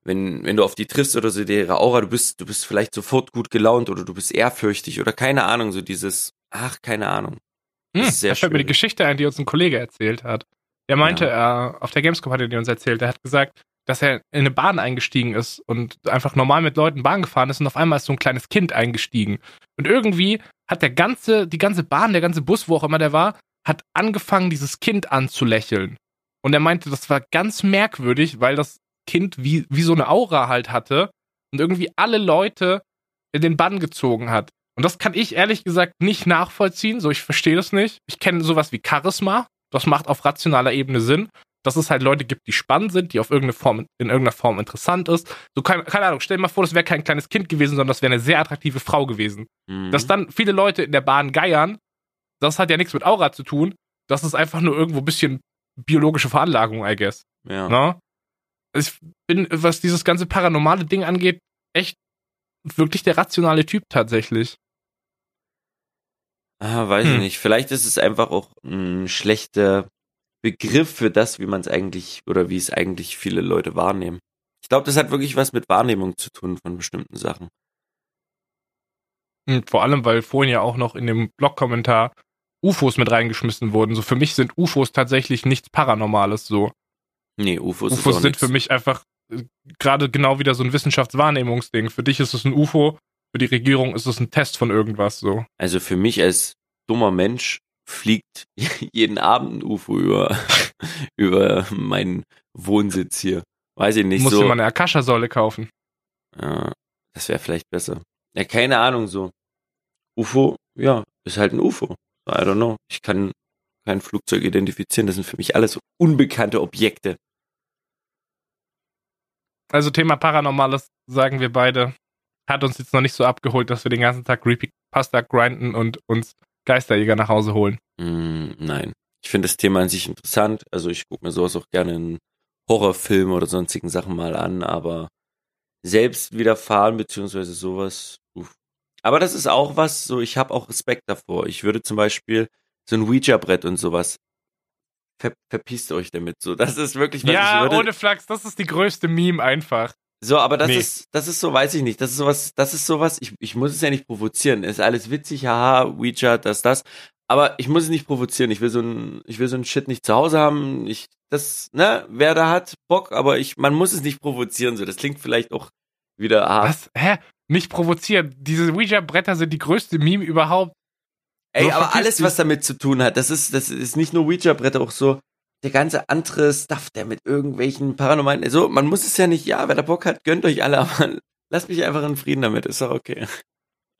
wenn, wenn du auf die triffst oder so, ihre Aura, du bist, du bist vielleicht sofort gut gelaunt oder du bist ehrfürchtig oder keine Ahnung, so dieses, ach, keine Ahnung. Hm, Das ist sehr da fällt mir die. Geschichte ein, die uns ein Kollege erzählt hat. Er meinte, er, auf der Gamescom hat er die uns erzählt, er hat gesagt, dass er in eine Bahn eingestiegen ist und einfach normal mit Leuten Bahn gefahren ist und auf einmal ist so ein kleines Kind eingestiegen. Und irgendwie hat der ganze, die ganze Bahn, der ganze Bus, wo auch immer der war, hat angefangen, dieses Kind anzulächeln. Und er meinte, das war ganz merkwürdig, weil das Kind wie, wie so eine Aura halt hatte und irgendwie alle Leute in den Bann gezogen hat. Und das kann ich ehrlich gesagt nicht nachvollziehen. So, ich verstehe das nicht. Ich kenne sowas wie Charisma. Das macht auf rationaler Ebene Sinn. Dass es halt Leute gibt, die spannend sind, die auf irgendeine Form, in irgendeiner Form interessant ist. So, keine, keine Ahnung, stell dir mal vor, das wäre kein kleines Kind gewesen, sondern das wäre eine sehr attraktive Frau gewesen. Mhm. Dass dann viele Leute in der Bahn geiern, das hat ja nichts mit Aura zu tun. Das ist einfach nur irgendwo ein bisschen biologische Veranlagung, I guess. ja. Ne? Ich bin, was dieses ganze paranormale Ding angeht, echt wirklich der rationale Typ tatsächlich. Ah, weiß ich Hm. nicht. Vielleicht ist es einfach auch ein schlechter Begriff für das, wie man es eigentlich oder wie es eigentlich viele Leute wahrnehmen. Ich glaube, das hat wirklich was mit Wahrnehmung zu tun von bestimmten Sachen. Und vor allem, weil vorhin ja auch noch in dem Blog-Kommentar UFOs mit reingeschmissen wurden. So für mich sind UFOs tatsächlich nichts Paranormales so. Nee, UFOs, UFOs sind nix. für mich einfach äh, gerade genau wieder so ein Wissenschaftswahrnehmungsding. Für dich ist es ein UFO, für die Regierung ist es ein Test von irgendwas so. Also für mich als dummer Mensch fliegt jeden Abend ein UFO über, über meinen Wohnsitz hier. Weiß ich nicht Muss so. dir mal eine Akasha-Säule kaufen. Ja, das wäre vielleicht besser. Ja, keine Ahnung, so. UFO, ja, ist halt ein UFO. I don't know. Ich kann kein Flugzeug identifizieren. Das sind für mich alles unbekannte Objekte. Also Thema Paranormales, sagen wir beide, hat uns jetzt noch nicht so abgeholt, dass wir den ganzen Tag Creepypasta grinden und uns Geisterjäger nach Hause holen. Mm, nein. Ich finde das Thema an sich interessant. Also ich gucke mir sowas auch gerne in Horrorfilmen oder sonstigen Sachen mal an, aber selbst widerfahren beziehungsweise sowas. Aber das ist auch was, so ich habe auch Respekt davor. Ich würde zum Beispiel so ein Ouija-Brett und sowas ver verpisst euch damit. So, das ist wirklich was ja, ich würde, ohne Flachs, das ist die größte Meme einfach. So, aber das Nee. ist, das ist so, weiß ich nicht. Das ist sowas, das ist sowas, ich, ich muss es ja nicht provozieren. Ist alles witzig, haha, Ouija, das, das. Aber ich muss es nicht provozieren. Ich will so ein, ich will so ein Shit nicht zu Hause haben. Ich, das, ne, wer da hat, Bock, aber ich, man muss es nicht provozieren. So, das klingt vielleicht auch wieder hart. Was? Hä? Nicht provozieren. Diese Ouija-Bretter sind die größte Meme überhaupt. Ey, So aber alles, was damit zu tun hat, das ist, das ist nicht nur Ouija-Bretter, auch so der ganze andere Stuff, der mit irgendwelchen paranormalen, so, man muss es ja nicht, ja, wer da Bock hat, gönnt euch alle, aber lasst mich einfach in Frieden damit, ist doch okay.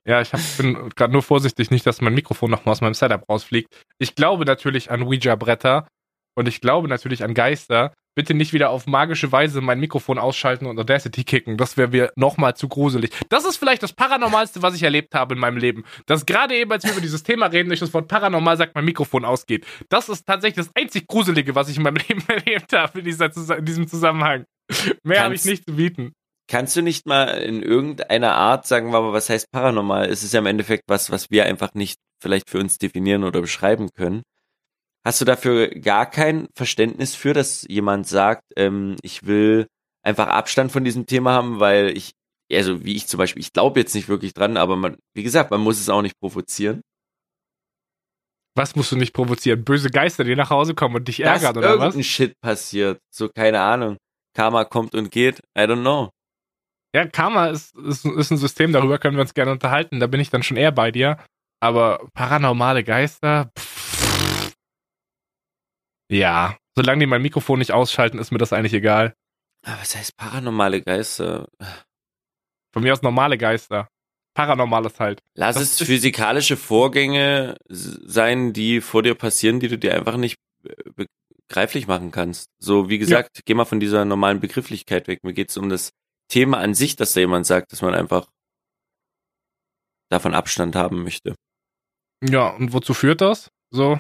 Ja, ich hab, bin gerade nur vorsichtig, nicht, dass mein Mikrofon nochmal aus meinem Setup rausfliegt. Ich glaube natürlich an Ouija-Bretter und ich glaube natürlich an Geister. Bitte nicht wieder auf magische Weise mein Mikrofon ausschalten und Audacity kicken. Das wäre mir nochmal zu gruselig. Das ist vielleicht das Paranormalste, was ich erlebt habe in meinem Leben. Dass gerade eben, als wir über dieses Thema reden, durch das Wort paranormal sagt, mein Mikrofon ausgeht. Das ist tatsächlich das einzig Gruselige, was ich in meinem Leben erlebt habe in, dieser, in diesem Zusammenhang. Mehr habe ich nicht zu bieten. Kannst du nicht mal in irgendeiner Art sagen, wir mal, was heißt paranormal? Es ist ja im Endeffekt was, was wir einfach nicht vielleicht für uns definieren oder beschreiben können. Hast du dafür gar kein Verständnis für, dass jemand sagt, ähm, ich will einfach Abstand von diesem Thema haben, weil ich, also wie ich zum Beispiel, ich glaube jetzt nicht wirklich dran, aber man, wie gesagt, man muss es auch nicht provozieren. Was musst du nicht provozieren? Böse Geister, die nach Hause kommen und dich Dass ärgern oder was? irgendein Shit passiert. So, keine Ahnung. Karma kommt und geht. I don't know. Ja, Karma ist, ist, ist ein System, darüber können wir uns gerne unterhalten. Da bin ich dann schon eher bei dir. Aber paranormale Geister. Pff. Ja, solange die mein Mikrofon nicht ausschalten, ist mir das eigentlich egal. Aber was heißt paranormale Geister? Von mir aus normale Geister. Paranormales halt. Lass Das es physikalische Vorgänge sein, die vor dir passieren, die du dir einfach nicht begreiflich machen kannst. So, wie gesagt, geh mal von dieser normalen Begrifflichkeit weg. Mir geht es um das Thema an sich, dass da jemand sagt, dass man einfach davon Abstand haben möchte. Ja, und wozu führt das? So,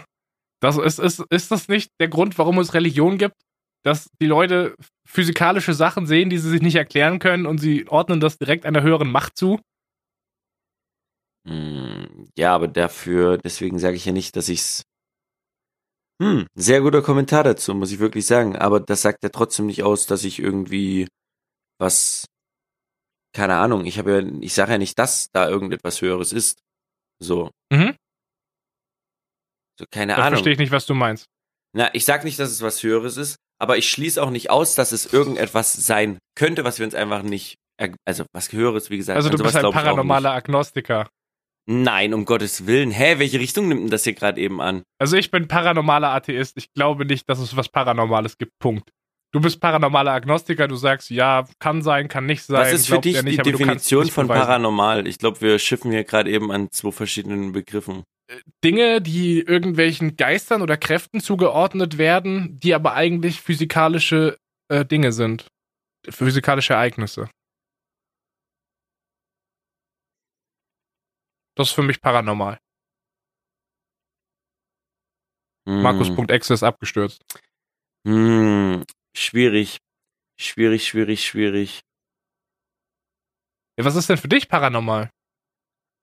das ist, ist, ist das nicht der Grund, warum es Religion gibt? dass die Leute physikalische Sachen sehen, die sie sich nicht erklären können und sie ordnen das direkt einer höheren Macht zu? Hm, Ja, aber dafür, deswegen sage ich ja nicht, dass ich's. Hm, sehr guter Kommentar dazu, muss ich wirklich sagen. Aber das sagt ja trotzdem nicht aus, dass ich irgendwie was, keine Ahnung, ich habe ja, ich sage ja nicht, dass da irgendetwas Höheres ist. So, Mhm. So keine Da Ahnung. verstehe ich nicht, was du meinst. Na, ich sag nicht, dass es was Höheres ist, aber ich schließe auch nicht aus, dass es irgendetwas sein könnte, was wir uns einfach nicht, also was Höheres, wie gesagt. Also du bist ein auch paranormaler Agnostiker. Nein, um Gottes Willen. Hä, welche Richtung nimmt denn das hier gerade eben an? Also ich bin paranormaler Atheist. Ich glaube nicht, dass es was Paranormales gibt. Punkt. Du bist paranormaler Agnostiker. Du sagst, ja, kann sein, kann nicht sein. Was ist für dich nicht, die Definition von beweisen. paranormal? Ich glaube, wir schiffen hier gerade eben an zwei verschiedenen Begriffen. Dinge, die irgendwelchen Geistern oder Kräften zugeordnet werden, die aber eigentlich physikalische äh, Dinge sind. Physikalische Ereignisse. Das ist für mich paranormal. Hm. Markus.exe ist abgestürzt. Hm, schwierig. Schwierig, schwierig, schwierig. Ja, was ist denn für dich paranormal?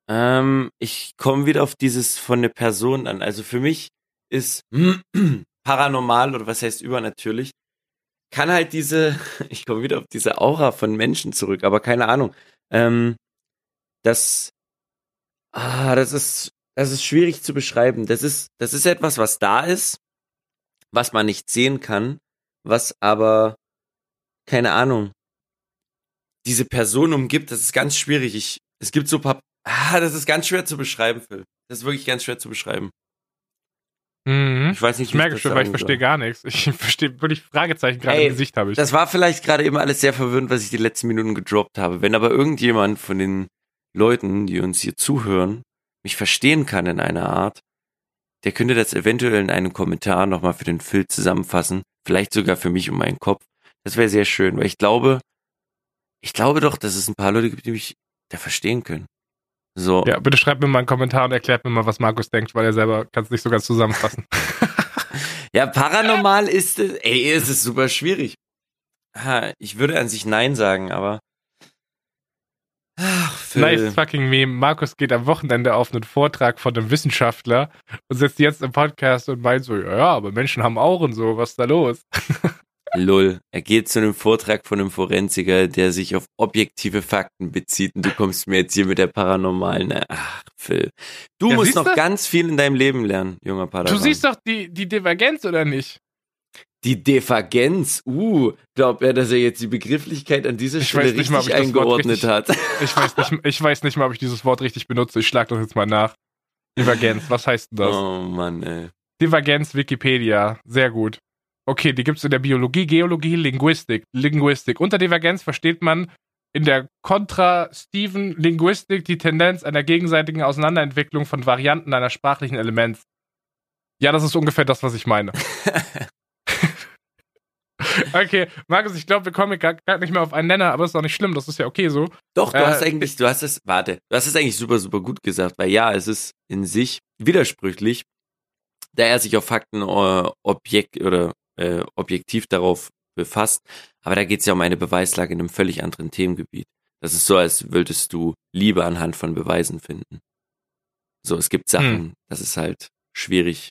Ähm, ich komme wieder auf dieses von der Person an. Also für mich ist paranormal oder was heißt übernatürlich, kann halt diese, ich komme wieder auf diese Aura von Menschen zurück, aber keine Ahnung. Ähm, das, ah, das ist, das ist schwierig zu beschreiben. Das ist, das ist etwas, was da ist, was man nicht sehen kann, was aber, keine Ahnung, diese Person umgibt. Das ist ganz schwierig. Ich, es gibt so paar Ah, das ist ganz schwer zu beschreiben, Phil. Das ist wirklich ganz schwer zu beschreiben. Mhm. Ich weiß nicht, Ich merke schon, weil ich verstehe gar nichts. Ich verstehe wirklich Fragezeichen gerade Ey, im Gesicht habe ich. Das war vielleicht gerade eben alles sehr verwirrend, was ich die letzten Minuten gedroppt habe. Wenn aber irgendjemand von den Leuten, die uns hier zuhören, mich verstehen kann in einer Art, der könnte das eventuell in einem Kommentar nochmal für den Phil zusammenfassen. Vielleicht sogar für mich und meinen Kopf. Das wäre sehr schön, weil ich glaube, ich glaube doch, dass es ein paar Leute gibt, die mich da verstehen können. So. ja, bitte schreibt mir mal einen Kommentar und erklärt mir mal, was Markus denkt, weil er selber kann es nicht so ganz zusammenfassen. Ja, paranormal ist es, ey, es ist super schwierig. Ich würde an sich Nein sagen, aber. Ach, Phil. nice fucking Meme. Markus geht am Wochenende auf einen Vortrag von einem Wissenschaftler und sitzt jetzt im Podcast und meint so, ja, ja, aber Menschen haben auch und so, was ist da los? Lull. Er geht zu einem Vortrag von einem Forensiker, der sich auf objektive Fakten bezieht und du kommst mir jetzt hier mit der paranormalen. Ach, Phil. Du Ja, musst noch du? ganz viel in deinem Leben lernen, junger Padawan. Du siehst doch die, die Divergenz, oder nicht? Die Divergenz, uh, glaubt er, dass er jetzt die Begrifflichkeit an dieser Ich Stelle mal, richtig Wort eingeordnet richtig- hat. Ich weiß, nicht, ich weiß nicht mal, ob ich dieses Wort richtig benutze. Ich schlag das jetzt mal nach. Divergenz, was heißt denn das? Oh Mann, ey. Divergenz, Wikipedia. Sehr gut. Okay, die gibt's in der Biologie, Geologie, Linguistik. Linguistik. Unter Divergenz versteht man in der kontrastiven Linguistik die Tendenz einer gegenseitigen Auseinanderentwicklung von Varianten einer sprachlichen Elements. Ja, das ist ungefähr das, was ich meine. okay, Markus, ich glaube, wir kommen gar, gar nicht mehr auf einen Nenner, aber ist auch nicht schlimm, das ist ja okay so. Doch, du Äh, hast eigentlich, du hast es, warte, du hast es eigentlich super, super gut gesagt, weil ja, es ist in sich widersprüchlich, da er sich auf Fakten äh, objekt oder äh, objektiv darauf befasst, aber da geht es ja um eine Beweislage in einem völlig anderen Themengebiet. Das ist so, als würdest du Liebe anhand von Beweisen finden. So, es gibt Sachen, Hm. das ist halt schwierig.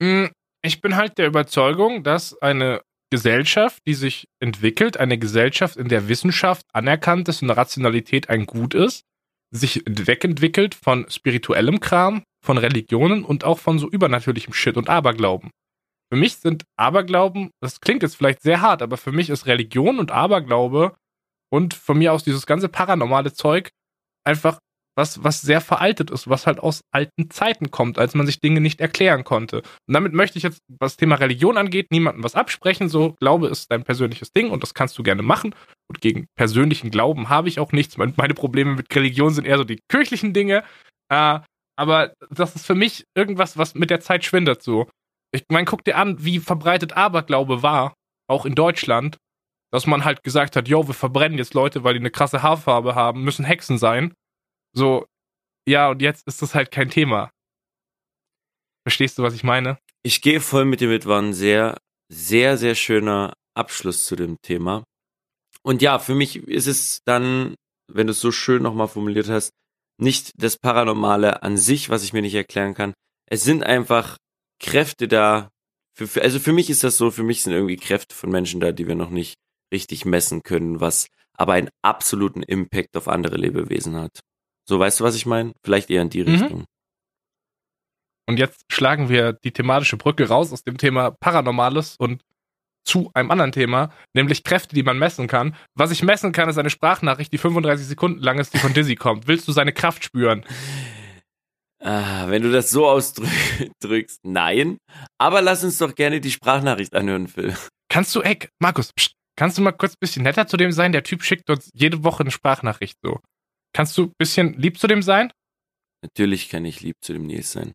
Mm, Ich bin halt der Überzeugung, dass eine Gesellschaft, die sich entwickelt, eine Gesellschaft, in der Wissenschaft anerkannt ist und Rationalität ein Gut ist, sich wegentwickelt von spirituellem Kram, von Religionen und auch von so übernatürlichem Shit und Aberglauben. Für mich sind Aberglauben, das klingt jetzt vielleicht sehr hart, aber für mich ist Religion und Aberglaube und von mir aus dieses ganze paranormale Zeug einfach was, was sehr veraltet ist, was halt aus alten Zeiten kommt, als man sich Dinge nicht erklären konnte. Und damit möchte ich jetzt, was Thema Religion angeht, niemandem was absprechen. So, Glaube ist dein persönliches Ding und das kannst du gerne machen. Und gegen persönlichen Glauben habe ich auch nichts. Mein- Meine Probleme mit Religion sind eher so die kirchlichen Dinge. Äh, aber das ist für mich irgendwas, was mit der Zeit schwindet so. Ich meine, guck dir an, wie verbreitet Aberglaube war, auch in Deutschland, dass man halt gesagt hat, yo, wir verbrennen jetzt Leute, weil die eine krasse Haarfarbe haben, müssen Hexen sein. So, ja, und jetzt ist das halt kein Thema. Verstehst du, was ich meine? Ich gehe voll mit dir mit, war ein sehr, sehr, sehr schöner Abschluss zu dem Thema. Und ja, für mich ist es dann, wenn du es so schön nochmal formuliert hast, nicht das Paranormale an sich, was ich mir nicht erklären kann. Es sind einfach Kräfte da. Für, für, also für mich ist das so, für mich sind irgendwie Kräfte von Menschen da, die wir noch nicht richtig messen können, was aber einen absoluten Impact auf andere Lebewesen hat. So, weißt du, was ich meine? Vielleicht eher in die Mhm. Richtung. Und jetzt schlagen wir die thematische Brücke raus aus dem Thema Paranormales und zu einem anderen Thema, nämlich Kräfte, die man messen kann. Was ich messen kann, ist eine Sprachnachricht, die 35 Sekunden lang ist, die von Dizzy kommt. Willst du seine Kraft spüren? Ah, wenn du das so ausdrückst, nein. Aber lass uns doch gerne die Sprachnachricht anhören, Phil. Kannst du, ey, Markus, pst, kannst du mal kurz ein bisschen netter zu dem sein? Der Typ schickt uns jede Woche eine Sprachnachricht so. Kannst du ein bisschen lieb zu dem sein? Natürlich kann ich lieb zu dem Nils sein.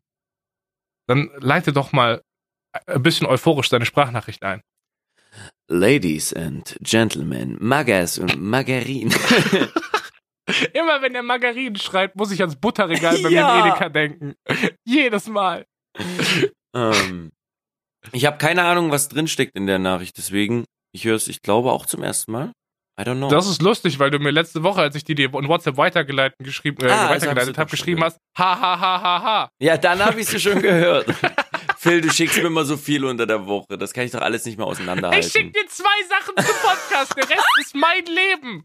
Dann leite doch mal ein bisschen euphorisch deine Sprachnachricht ein. Ladies and Gentlemen, Magas und Margarin. Immer wenn der Margarinen schreibt, muss ich ans Butterregal bei mir Ja. im Edeka denken. Jedes Mal. ähm, ich habe keine Ahnung, was drinsteckt in der Nachricht, deswegen, ich höre es, ich glaube, auch zum ersten Mal. I don't know. Das ist lustig, weil du mir letzte Woche, als ich die dir in WhatsApp weitergeleitet, geschrieben, äh, Ah, das weitergeleitet habe, geschrieben hast, ha ha ha ha ha. ja, dann habe ich es schon gehört. Phil, du schickst mir immer so viel unter der Woche. Das kann ich doch alles nicht mehr auseinanderhalten. Ich schick dir zwei Sachen zum Podcast, der Rest ist mein Leben.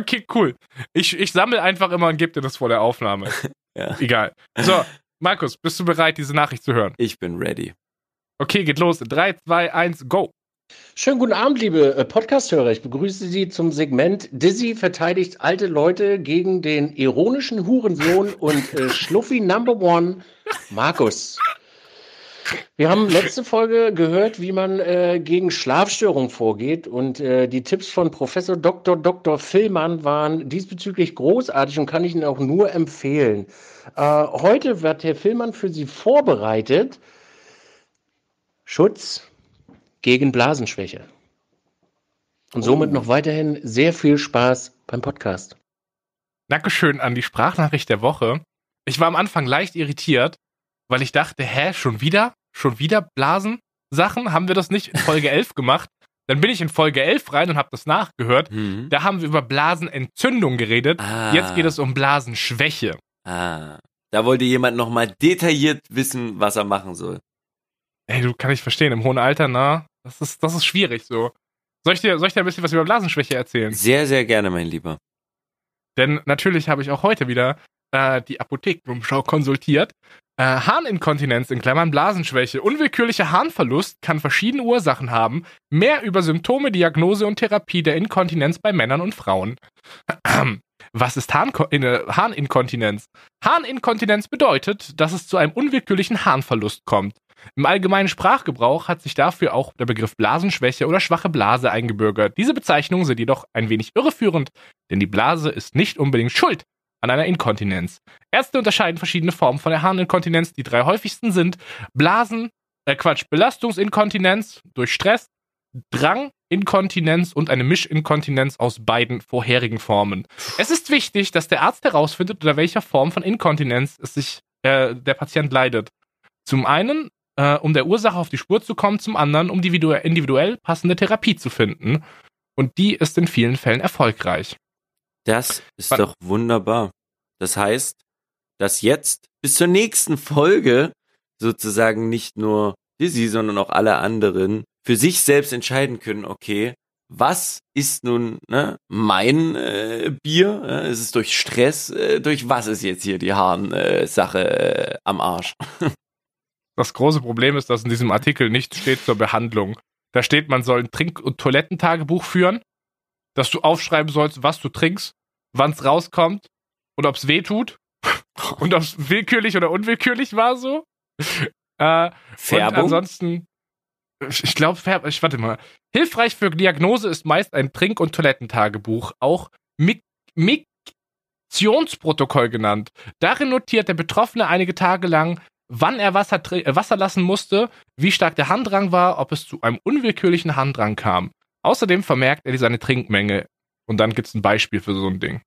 Okay, cool. Ich, ich sammle einfach immer und gebe dir das vor der Aufnahme. Ja. Egal. So, Markus, bist du bereit, diese Nachricht zu hören? Ich bin ready. Okay, geht los. 3, 2, 1, go. Schönen guten Abend, liebe äh, Podcast-Hörer. Ich begrüße Sie zum Segment Dizzy verteidigt alte Leute gegen den ironischen Hurensohn und äh, Schluffi Number One, Markus. Wir haben letzte Folge gehört, wie man äh, gegen Schlafstörungen vorgeht und äh, die Tipps von Professor Dr. Dr. Villmann waren diesbezüglich großartig und kann ich Ihnen auch nur empfehlen. Äh, heute wird Herr Villmann für Sie vorbereitet. Schutz gegen Blasenschwäche. Und somit noch weiterhin sehr viel Spaß beim Podcast. Dankeschön an die Sprachnachricht der Woche. Ich war am Anfang leicht irritiert, weil ich dachte, hä, schon wieder? Schon wieder Blasensachen? Haben wir das nicht in Folge 11 gemacht? Dann bin ich in Folge 11 rein und habe das nachgehört. Hm? Da haben wir über Blasenentzündung geredet. Ah. Jetzt geht es um Blasenschwäche. Ah, da wollte jemand nochmal detailliert wissen, was er machen soll. Ey, du kann ich verstehen, im hohen Alter, na, das ist, das ist schwierig so. Soll ich, dir, soll ich dir ein bisschen was über Blasenschwäche erzählen? Sehr, sehr gerne, mein Lieber. Denn natürlich habe ich auch heute wieder äh, die Apothekenumschau konsultiert. Äh, Harninkontinenz in Klammern Blasenschwäche. Unwillkürlicher Harnverlust kann verschiedene Ursachen haben. Mehr über Symptome, Diagnose und Therapie der Inkontinenz bei Männern und Frauen. Was ist äh, Harninkontinenz? Harninkontinenz bedeutet, dass es zu einem unwillkürlichen Harnverlust kommt. Im allgemeinen Sprachgebrauch hat sich dafür auch der Begriff Blasenschwäche oder schwache Blase eingebürgert. Diese Bezeichnungen sind jedoch ein wenig irreführend, denn die Blase ist nicht unbedingt schuld an einer Inkontinenz. Ärzte unterscheiden verschiedene Formen von der Harninkontinenz. Die drei häufigsten sind Blasen, äh Quatsch, Belastungsinkontinenz durch Stress, Dranginkontinenz und eine Mischinkontinenz aus beiden vorherigen Formen. Es ist wichtig, dass der Arzt herausfindet, unter welcher Form von Inkontinenz es sich äh, der Patient leidet. Zum einen, äh, um der Ursache auf die Spur zu kommen, zum anderen, um die individu- individuell passende Therapie zu finden. Und die ist in vielen Fällen erfolgreich. Das ist Wann- doch wunderbar. Das heißt, dass jetzt bis zur nächsten Folge sozusagen nicht nur Dizzy, sondern auch alle anderen für sich selbst entscheiden können, okay, was ist nun ne, mein äh, Bier? Äh, ist es durch Stress? Äh, durch was ist jetzt hier die Harnsache äh, am Arsch? Das große Problem ist, dass in diesem Artikel nichts steht zur Behandlung. Da steht, man soll ein Trink- und Toilettentagebuch führen, dass du aufschreiben sollst, was du trinkst, wann es rauskommt und ob es weh tut und ob es willkürlich oder unwillkürlich war so. Äh, und Färbung? ansonsten, ich glaube, ich warte mal. Hilfreich für Diagnose ist meist ein Trink- und Toilettentagebuch, auch Mik Miktionsprotokoll genannt. Darin notiert der Betroffene einige Tage lang, wann er Wasser, äh, Wasser lassen musste, wie stark der Harndrang war, ob es zu einem unwillkürlichen Harndrang kam. Außerdem vermerkt er seine Trinkmenge. Und dann gibt es ein Beispiel für so ein Ding.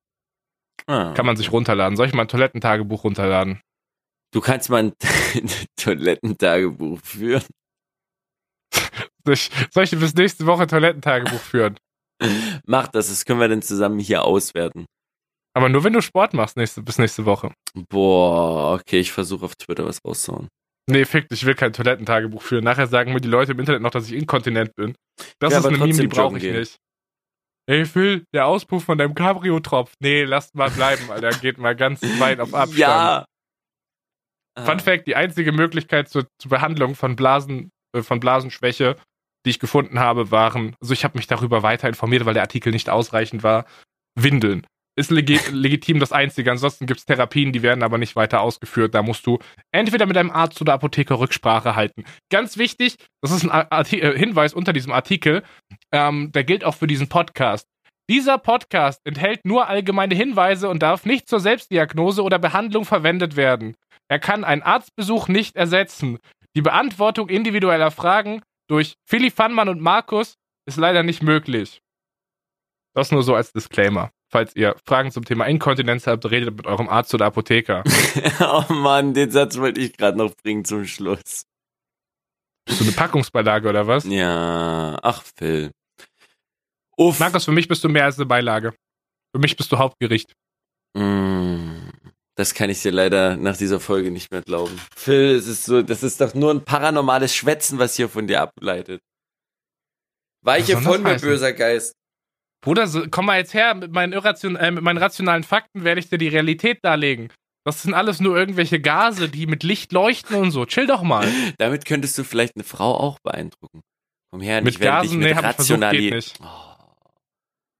Ah. Kann man sich runterladen. Soll ich mal ein Toilettentagebuch runterladen? Du kannst mal ein Toilettentagebuch führen. Soll ich, soll ich bis nächste Woche Toilettentagebuch führen? Mach das, das können wir dann zusammen hier auswerten. Aber nur wenn du Sport machst nächste, bis nächste Woche. Boah, okay, ich versuche auf Twitter was rauszuhauen. Nee, fick, ich will kein Toilettentagebuch führen. Nachher sagen mir die Leute im Internet noch, dass ich inkontinent bin. Das Ja, ist eine Meme, die brauche ich gehen. nicht. Ey Phil, der Auspuff von deinem Cabrio tropft. Nee, lasst mal bleiben, Alter. Geht mal ganz weit auf Abstand. Ja. Fun Fact, die einzige Möglichkeit zur, zur Behandlung von Blasen, äh, von Blasenschwäche, die ich gefunden habe, waren, also ich habe mich darüber weiter informiert, weil der Artikel nicht ausreichend war, Windeln. Ist legi legitim das Einzige. Ansonsten gibt es Therapien, die werden aber nicht weiter ausgeführt. Da musst du entweder mit einem Arzt oder Apotheker Rücksprache halten. Ganz wichtig, das ist ein Ar- Arti äh, Hinweis unter diesem Artikel, ähm, der gilt auch für diesen Podcast. Dieser Podcast enthält nur allgemeine Hinweise und darf nicht zur Selbstdiagnose oder Behandlung verwendet werden. Er kann einen Arztbesuch nicht ersetzen. Die Beantwortung individueller Fragen durch Philly Fannmann und Markus ist leider nicht möglich. Das nur so als Disclaimer. Falls ihr Fragen zum Thema Inkontinenz habt, redet mit eurem Arzt oder Apotheker. oh Mann, den Satz wollte ich gerade noch bringen zum Schluss. Bist du eine Packungsbeilage oder was? Ja, ach Phil. Uff. Markus, für mich bist du mehr als eine Beilage. Für mich bist du Hauptgericht. Mm, Das kann ich dir leider nach dieser Folge nicht mehr glauben. Phil, es ist so, das ist doch nur ein paranormales Schwätzen, was hier von dir ableitet. Weiche von mir, böser Geist. Bruder, so, komm mal jetzt her, mit meinen, irration äh, mit meinen rationalen Fakten werde ich dir die Realität darlegen. Das sind alles nur irgendwelche Gase, die mit Licht leuchten und so. Chill doch mal. Damit könntest du vielleicht eine Frau auch beeindrucken. Komm her, Mit ich werde dich Gasen? mit Nee, Rationalität. nicht. Oh.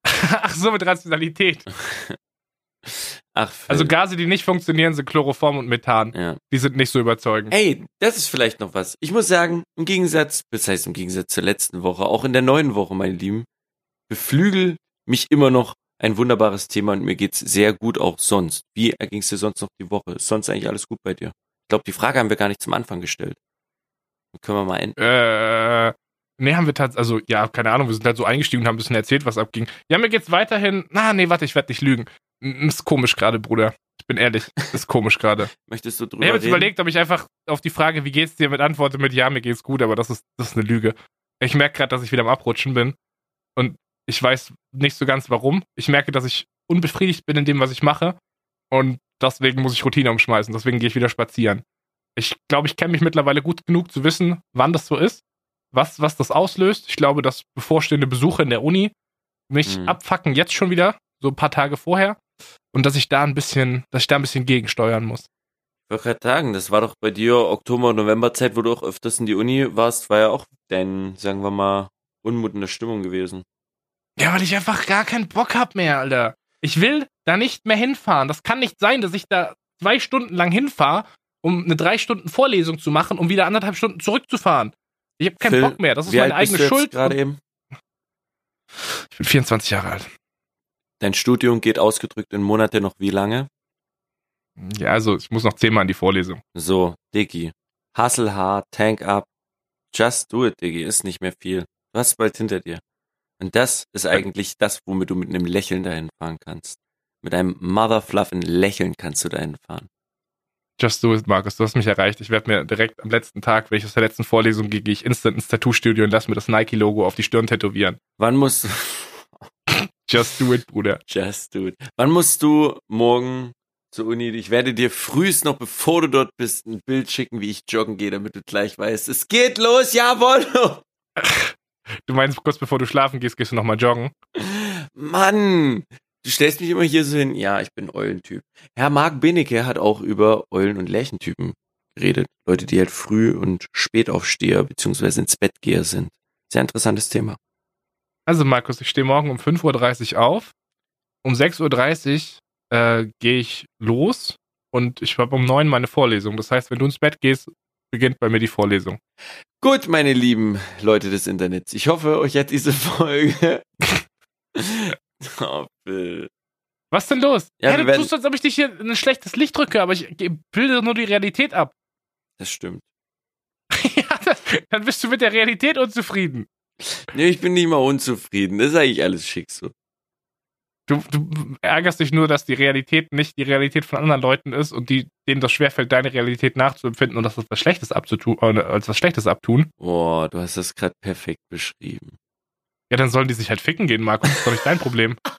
Ach so, mit Rationalität. Ach, Phil. Also Gase, die nicht funktionieren, sind Chloroform und Methan. ja. Die sind nicht so überzeugend. Ey, das ist vielleicht noch was. Ich muss sagen, im Gegensatz, das heißt im Gegensatz zur letzten Woche, auch in der neuen Woche, meine Lieben, beflügelt mich immer noch ein wunderbares Thema und mir geht's sehr gut auch sonst. Wie erging's dir sonst noch die Woche? Ist sonst eigentlich alles gut bei dir? Ich glaube, die Frage haben wir gar nicht zum Anfang gestellt. Dann können wir mal enden. Äh, nee, haben wir tatsächlich, also ja, keine Ahnung, wir sind halt so eingestiegen und haben ein bisschen erzählt, was abging. Ja, mir geht's weiterhin, na, nee, warte, ich werde nicht lügen. Ist komisch gerade, Bruder. Ich bin ehrlich, ist komisch gerade. Möchtest du drüber Ich habe jetzt überlegt, ob ich einfach auf die Frage, wie geht's dir, mit antworte mit ja, mir geht's gut, aber das ist, das ist eine Lüge. Ich merke gerade, dass ich wieder am Abrutschen bin und ich weiß nicht so ganz warum. Ich merke, dass ich unbefriedigt bin in dem, was ich mache und deswegen muss ich Routine umschmeißen. Deswegen gehe ich wieder spazieren. Ich glaube, ich kenne mich mittlerweile gut genug zu wissen, wann das so ist, was, was das auslöst. Ich glaube, dass bevorstehende Besuche in der Uni mich Mhm. abfacken jetzt schon wieder, so ein paar Tage vorher und dass ich da ein bisschen, dass ich da ein bisschen gegensteuern muss. Ich wollte gerade sagen, das war doch bei dir Oktober, November Zeit, wo du auch öfters in die Uni warst, war ja auch dein, sagen wir mal, Unmut in der Stimmung gewesen. Ja, weil ich einfach gar keinen Bock hab mehr, Alter. Ich will da nicht mehr hinfahren. Das kann nicht sein, dass ich da zwei Stunden lang hinfahre, um eine drei Stunden Vorlesung zu machen, um wieder anderthalb Stunden zurückzufahren. Ich habe keinen Phil, Bock mehr. Das ist meine eigene Schuld. gerade eben? Ich bin 24 Jahre alt. Dein Studium geht ausgedrückt in Monate noch wie lange? Ja, also ich muss noch zehnmal in die Vorlesung. So, Diggi. Hustle hard, tank up. Just do it, Diggi. Ist nicht mehr viel. Du hast bald hinter dir. Und das ist eigentlich das, womit du mit einem Lächeln dahin fahren kannst. Mit einem motherfluffen Lächeln kannst du dahin fahren. Just do it, Markus. Du hast mich erreicht. Ich werde mir direkt am letzten Tag, wenn ich aus der letzten Vorlesung gehe, gehe ich instant ins Tattoo-Studio und lass mir das Nike-Logo auf die Stirn tätowieren. Wann musst du, Just do it, Bruder. just do it. Wann musst du morgen zur Uni? Ich werde dir frühest noch, bevor du dort bist, ein Bild schicken, wie ich joggen gehe, damit du gleich weißt, es geht los, jawohl! Du meinst, kurz bevor du schlafen gehst, gehst du nochmal joggen? Mann, du stellst mich immer hier so hin. Ja, ich bin Eulentyp. Herr Marc Benecke hat auch über Eulen- und Lärchentypen geredet. Leute, die halt früh und spät aufsteher beziehungsweise ins Bett geher sind. Sehr interessantes Thema. Also Markus, ich stehe morgen um 5.30 Uhr auf. Um 6.30 Uhr äh, gehe ich los und ich habe um 9 Uhr meine Vorlesung. Das heißt, wenn du ins Bett gehst, beginnt bei mir die Vorlesung. Gut, meine lieben Leute des Internets. Ich hoffe, euch hat diese Folge. oh, Bill. Was denn los? Ja, hey, du werden- tust, als ob ich dich hier in ein schlechtes Licht drücke, aber ich bilde nur die Realität ab. Das stimmt. ja, das, dann bist du mit der Realität unzufrieden. Nee, ich bin nicht mal unzufrieden. Das ist eigentlich alles schick so. Du, du ärgerst dich nur, dass die Realität nicht die Realität von anderen Leuten ist und die, denen das schwerfällt, deine Realität nachzuempfinden und das als was Schlechtes abzutun, äh, als was Schlechtes abtun. Boah, du hast das gerade perfekt beschrieben. Ja, dann sollen die sich halt ficken gehen, Markus. Das ist doch nicht dein Problem.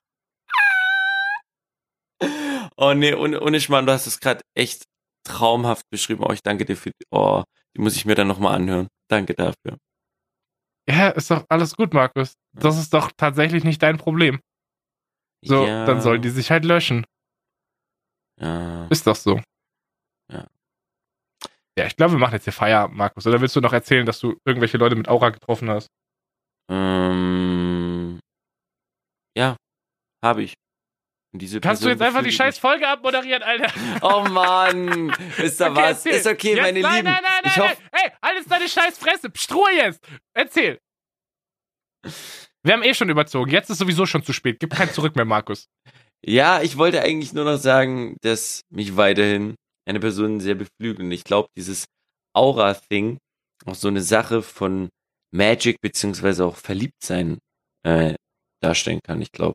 Oh nee, ohne, ohne Schmarrn, du hast es gerade echt traumhaft beschrieben. Oh, ich danke dir für die, oh, die muss ich mir dann nochmal anhören. Danke dafür. Ja, ist doch alles gut, Markus. Das ist doch tatsächlich nicht dein Problem. So, ja, dann sollen die sich halt löschen. Ja. Ist doch so. Ja. Ja, ich glaube, wir machen jetzt hier Feierabend, Markus. Oder willst du noch erzählen, dass du irgendwelche Leute mit Aura getroffen hast? Ähm, ja, habe ich. Kannst du jetzt einfach die scheiß Folge abmoderieren, Alter? Oh Mann, ist da Okay, was? erzähl. Ist okay, Jetzt, meine nein, Lieben. Nein, nein, nein, ich nein. hoffe, Hey, alles deine scheiß Fresse. Psst, Ruhe jetzt. Erzähl. Wir haben eh schon überzogen. Jetzt ist sowieso schon zu spät. Gib kein Zurück mehr, Markus. ja, ich wollte eigentlich nur noch sagen, dass mich weiterhin eine Person sehr beflügelt. Und ich glaube, dieses Aura-Thing auch so eine Sache von Magic beziehungsweise auch Verliebtsein äh, darstellen kann. Ich glaube.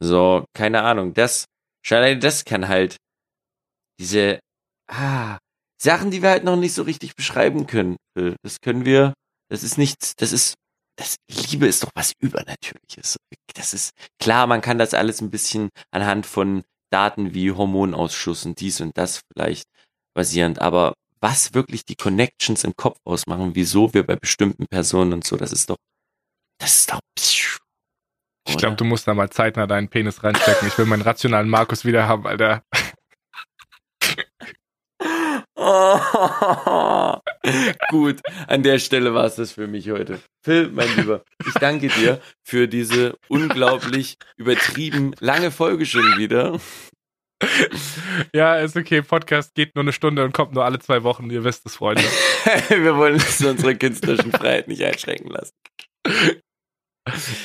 So, keine Ahnung. Das, alleine das kann halt diese ah, Sachen, die wir halt noch nicht so richtig beschreiben können. Phil. Das können wir. Das ist nichts. Das ist das Liebe ist doch was Übernatürliches. Das ist klar, man kann das alles ein bisschen anhand von Daten wie Hormonausschuss und dies und das vielleicht basierend, aber was wirklich die Connections im Kopf ausmachen, wieso wir bei bestimmten Personen und so, das ist doch, das ist doch. Ich glaube, du musst da mal zeitnah deinen Penis reinstecken. Ich will meinen rationalen Markus wieder haben, Alter. Oh, gut, an der Stelle war es das für mich heute. Phil, mein Lieber, ich danke dir für diese unglaublich übertrieben lange Folge schon wieder. Ja, ist okay. Podcast geht nur eine Stunde und kommt nur alle zwei Wochen. Ihr wisst es, Freunde. Wir wollen uns unsere künstlerischen Freiheit nicht einschränken lassen.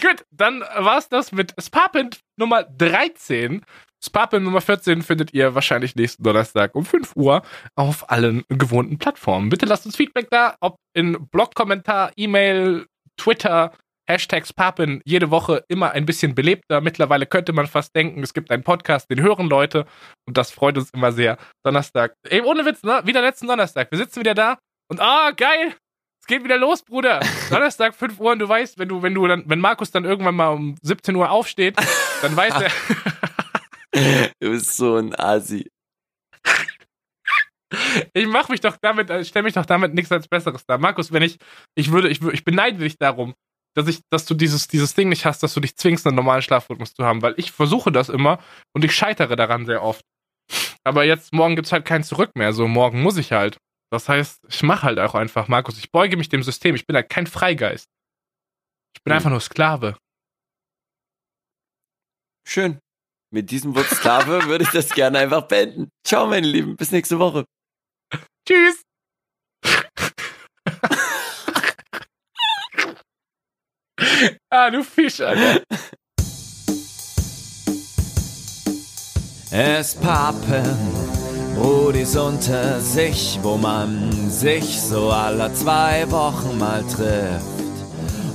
Gut, dann war's das mit Sparpint Nummer 13. Sparpint Nummer 14 findet ihr wahrscheinlich nächsten Donnerstag um 5 Uhr auf allen gewohnten Plattformen. Bitte lasst uns Feedback da, ob in Blog-Kommentar, E-Mail, Twitter, Hashtag Sparpin jede Woche immer ein bisschen belebter. Mittlerweile könnte man fast denken, es gibt einen Podcast, den hören Leute und das freut uns immer sehr. Donnerstag, ey, ohne Witz, ne? Wieder letzten Donnerstag. Wir sitzen wieder da und ah, geil! Es geht wieder los, Bruder. Donnerstag 5 Uhr und du weißt, wenn du, wenn du dann, wenn Markus dann irgendwann mal um 17 Uhr aufsteht, dann weiß er. Du bist so ein Asi. ich mach mich doch damit, äh, stell mich doch damit nichts als Besseres dar. Markus, wenn ich, ich würde, ich, ich beneide dich darum, dass ich, dass du dieses, dieses Ding nicht hast, dass du dich zwingst, einen normalen Schlafrhythmus zu haben, weil ich versuche das immer und ich scheitere daran sehr oft. Aber jetzt, morgen gibt's halt kein Zurück mehr, so morgen muss ich halt. Das heißt, ich mache halt auch einfach, Markus, ich beuge mich dem System, ich bin halt kein Freigeist. Ich bin Hm. einfach nur Sklave. Schön. Mit diesem Wort Sklave würde ich das gerne einfach beenden. Ciao, meine Lieben. Bis nächste Woche. Tschüss! ah, du Fisch, Alter. Es pappen Brudis unter sich, wo man sich so alle zwei Wochen mal trifft.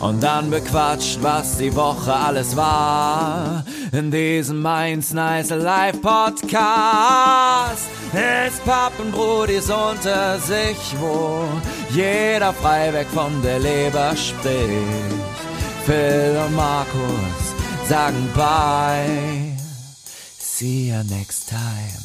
Und dann bequatscht, was die Woche alles war. In diesem Mainz Nice Live Podcast. Es pappen Brudis unter sich, wo jeder frei weg von der Leber spricht. Phil und Markus sagen bye. See you next time.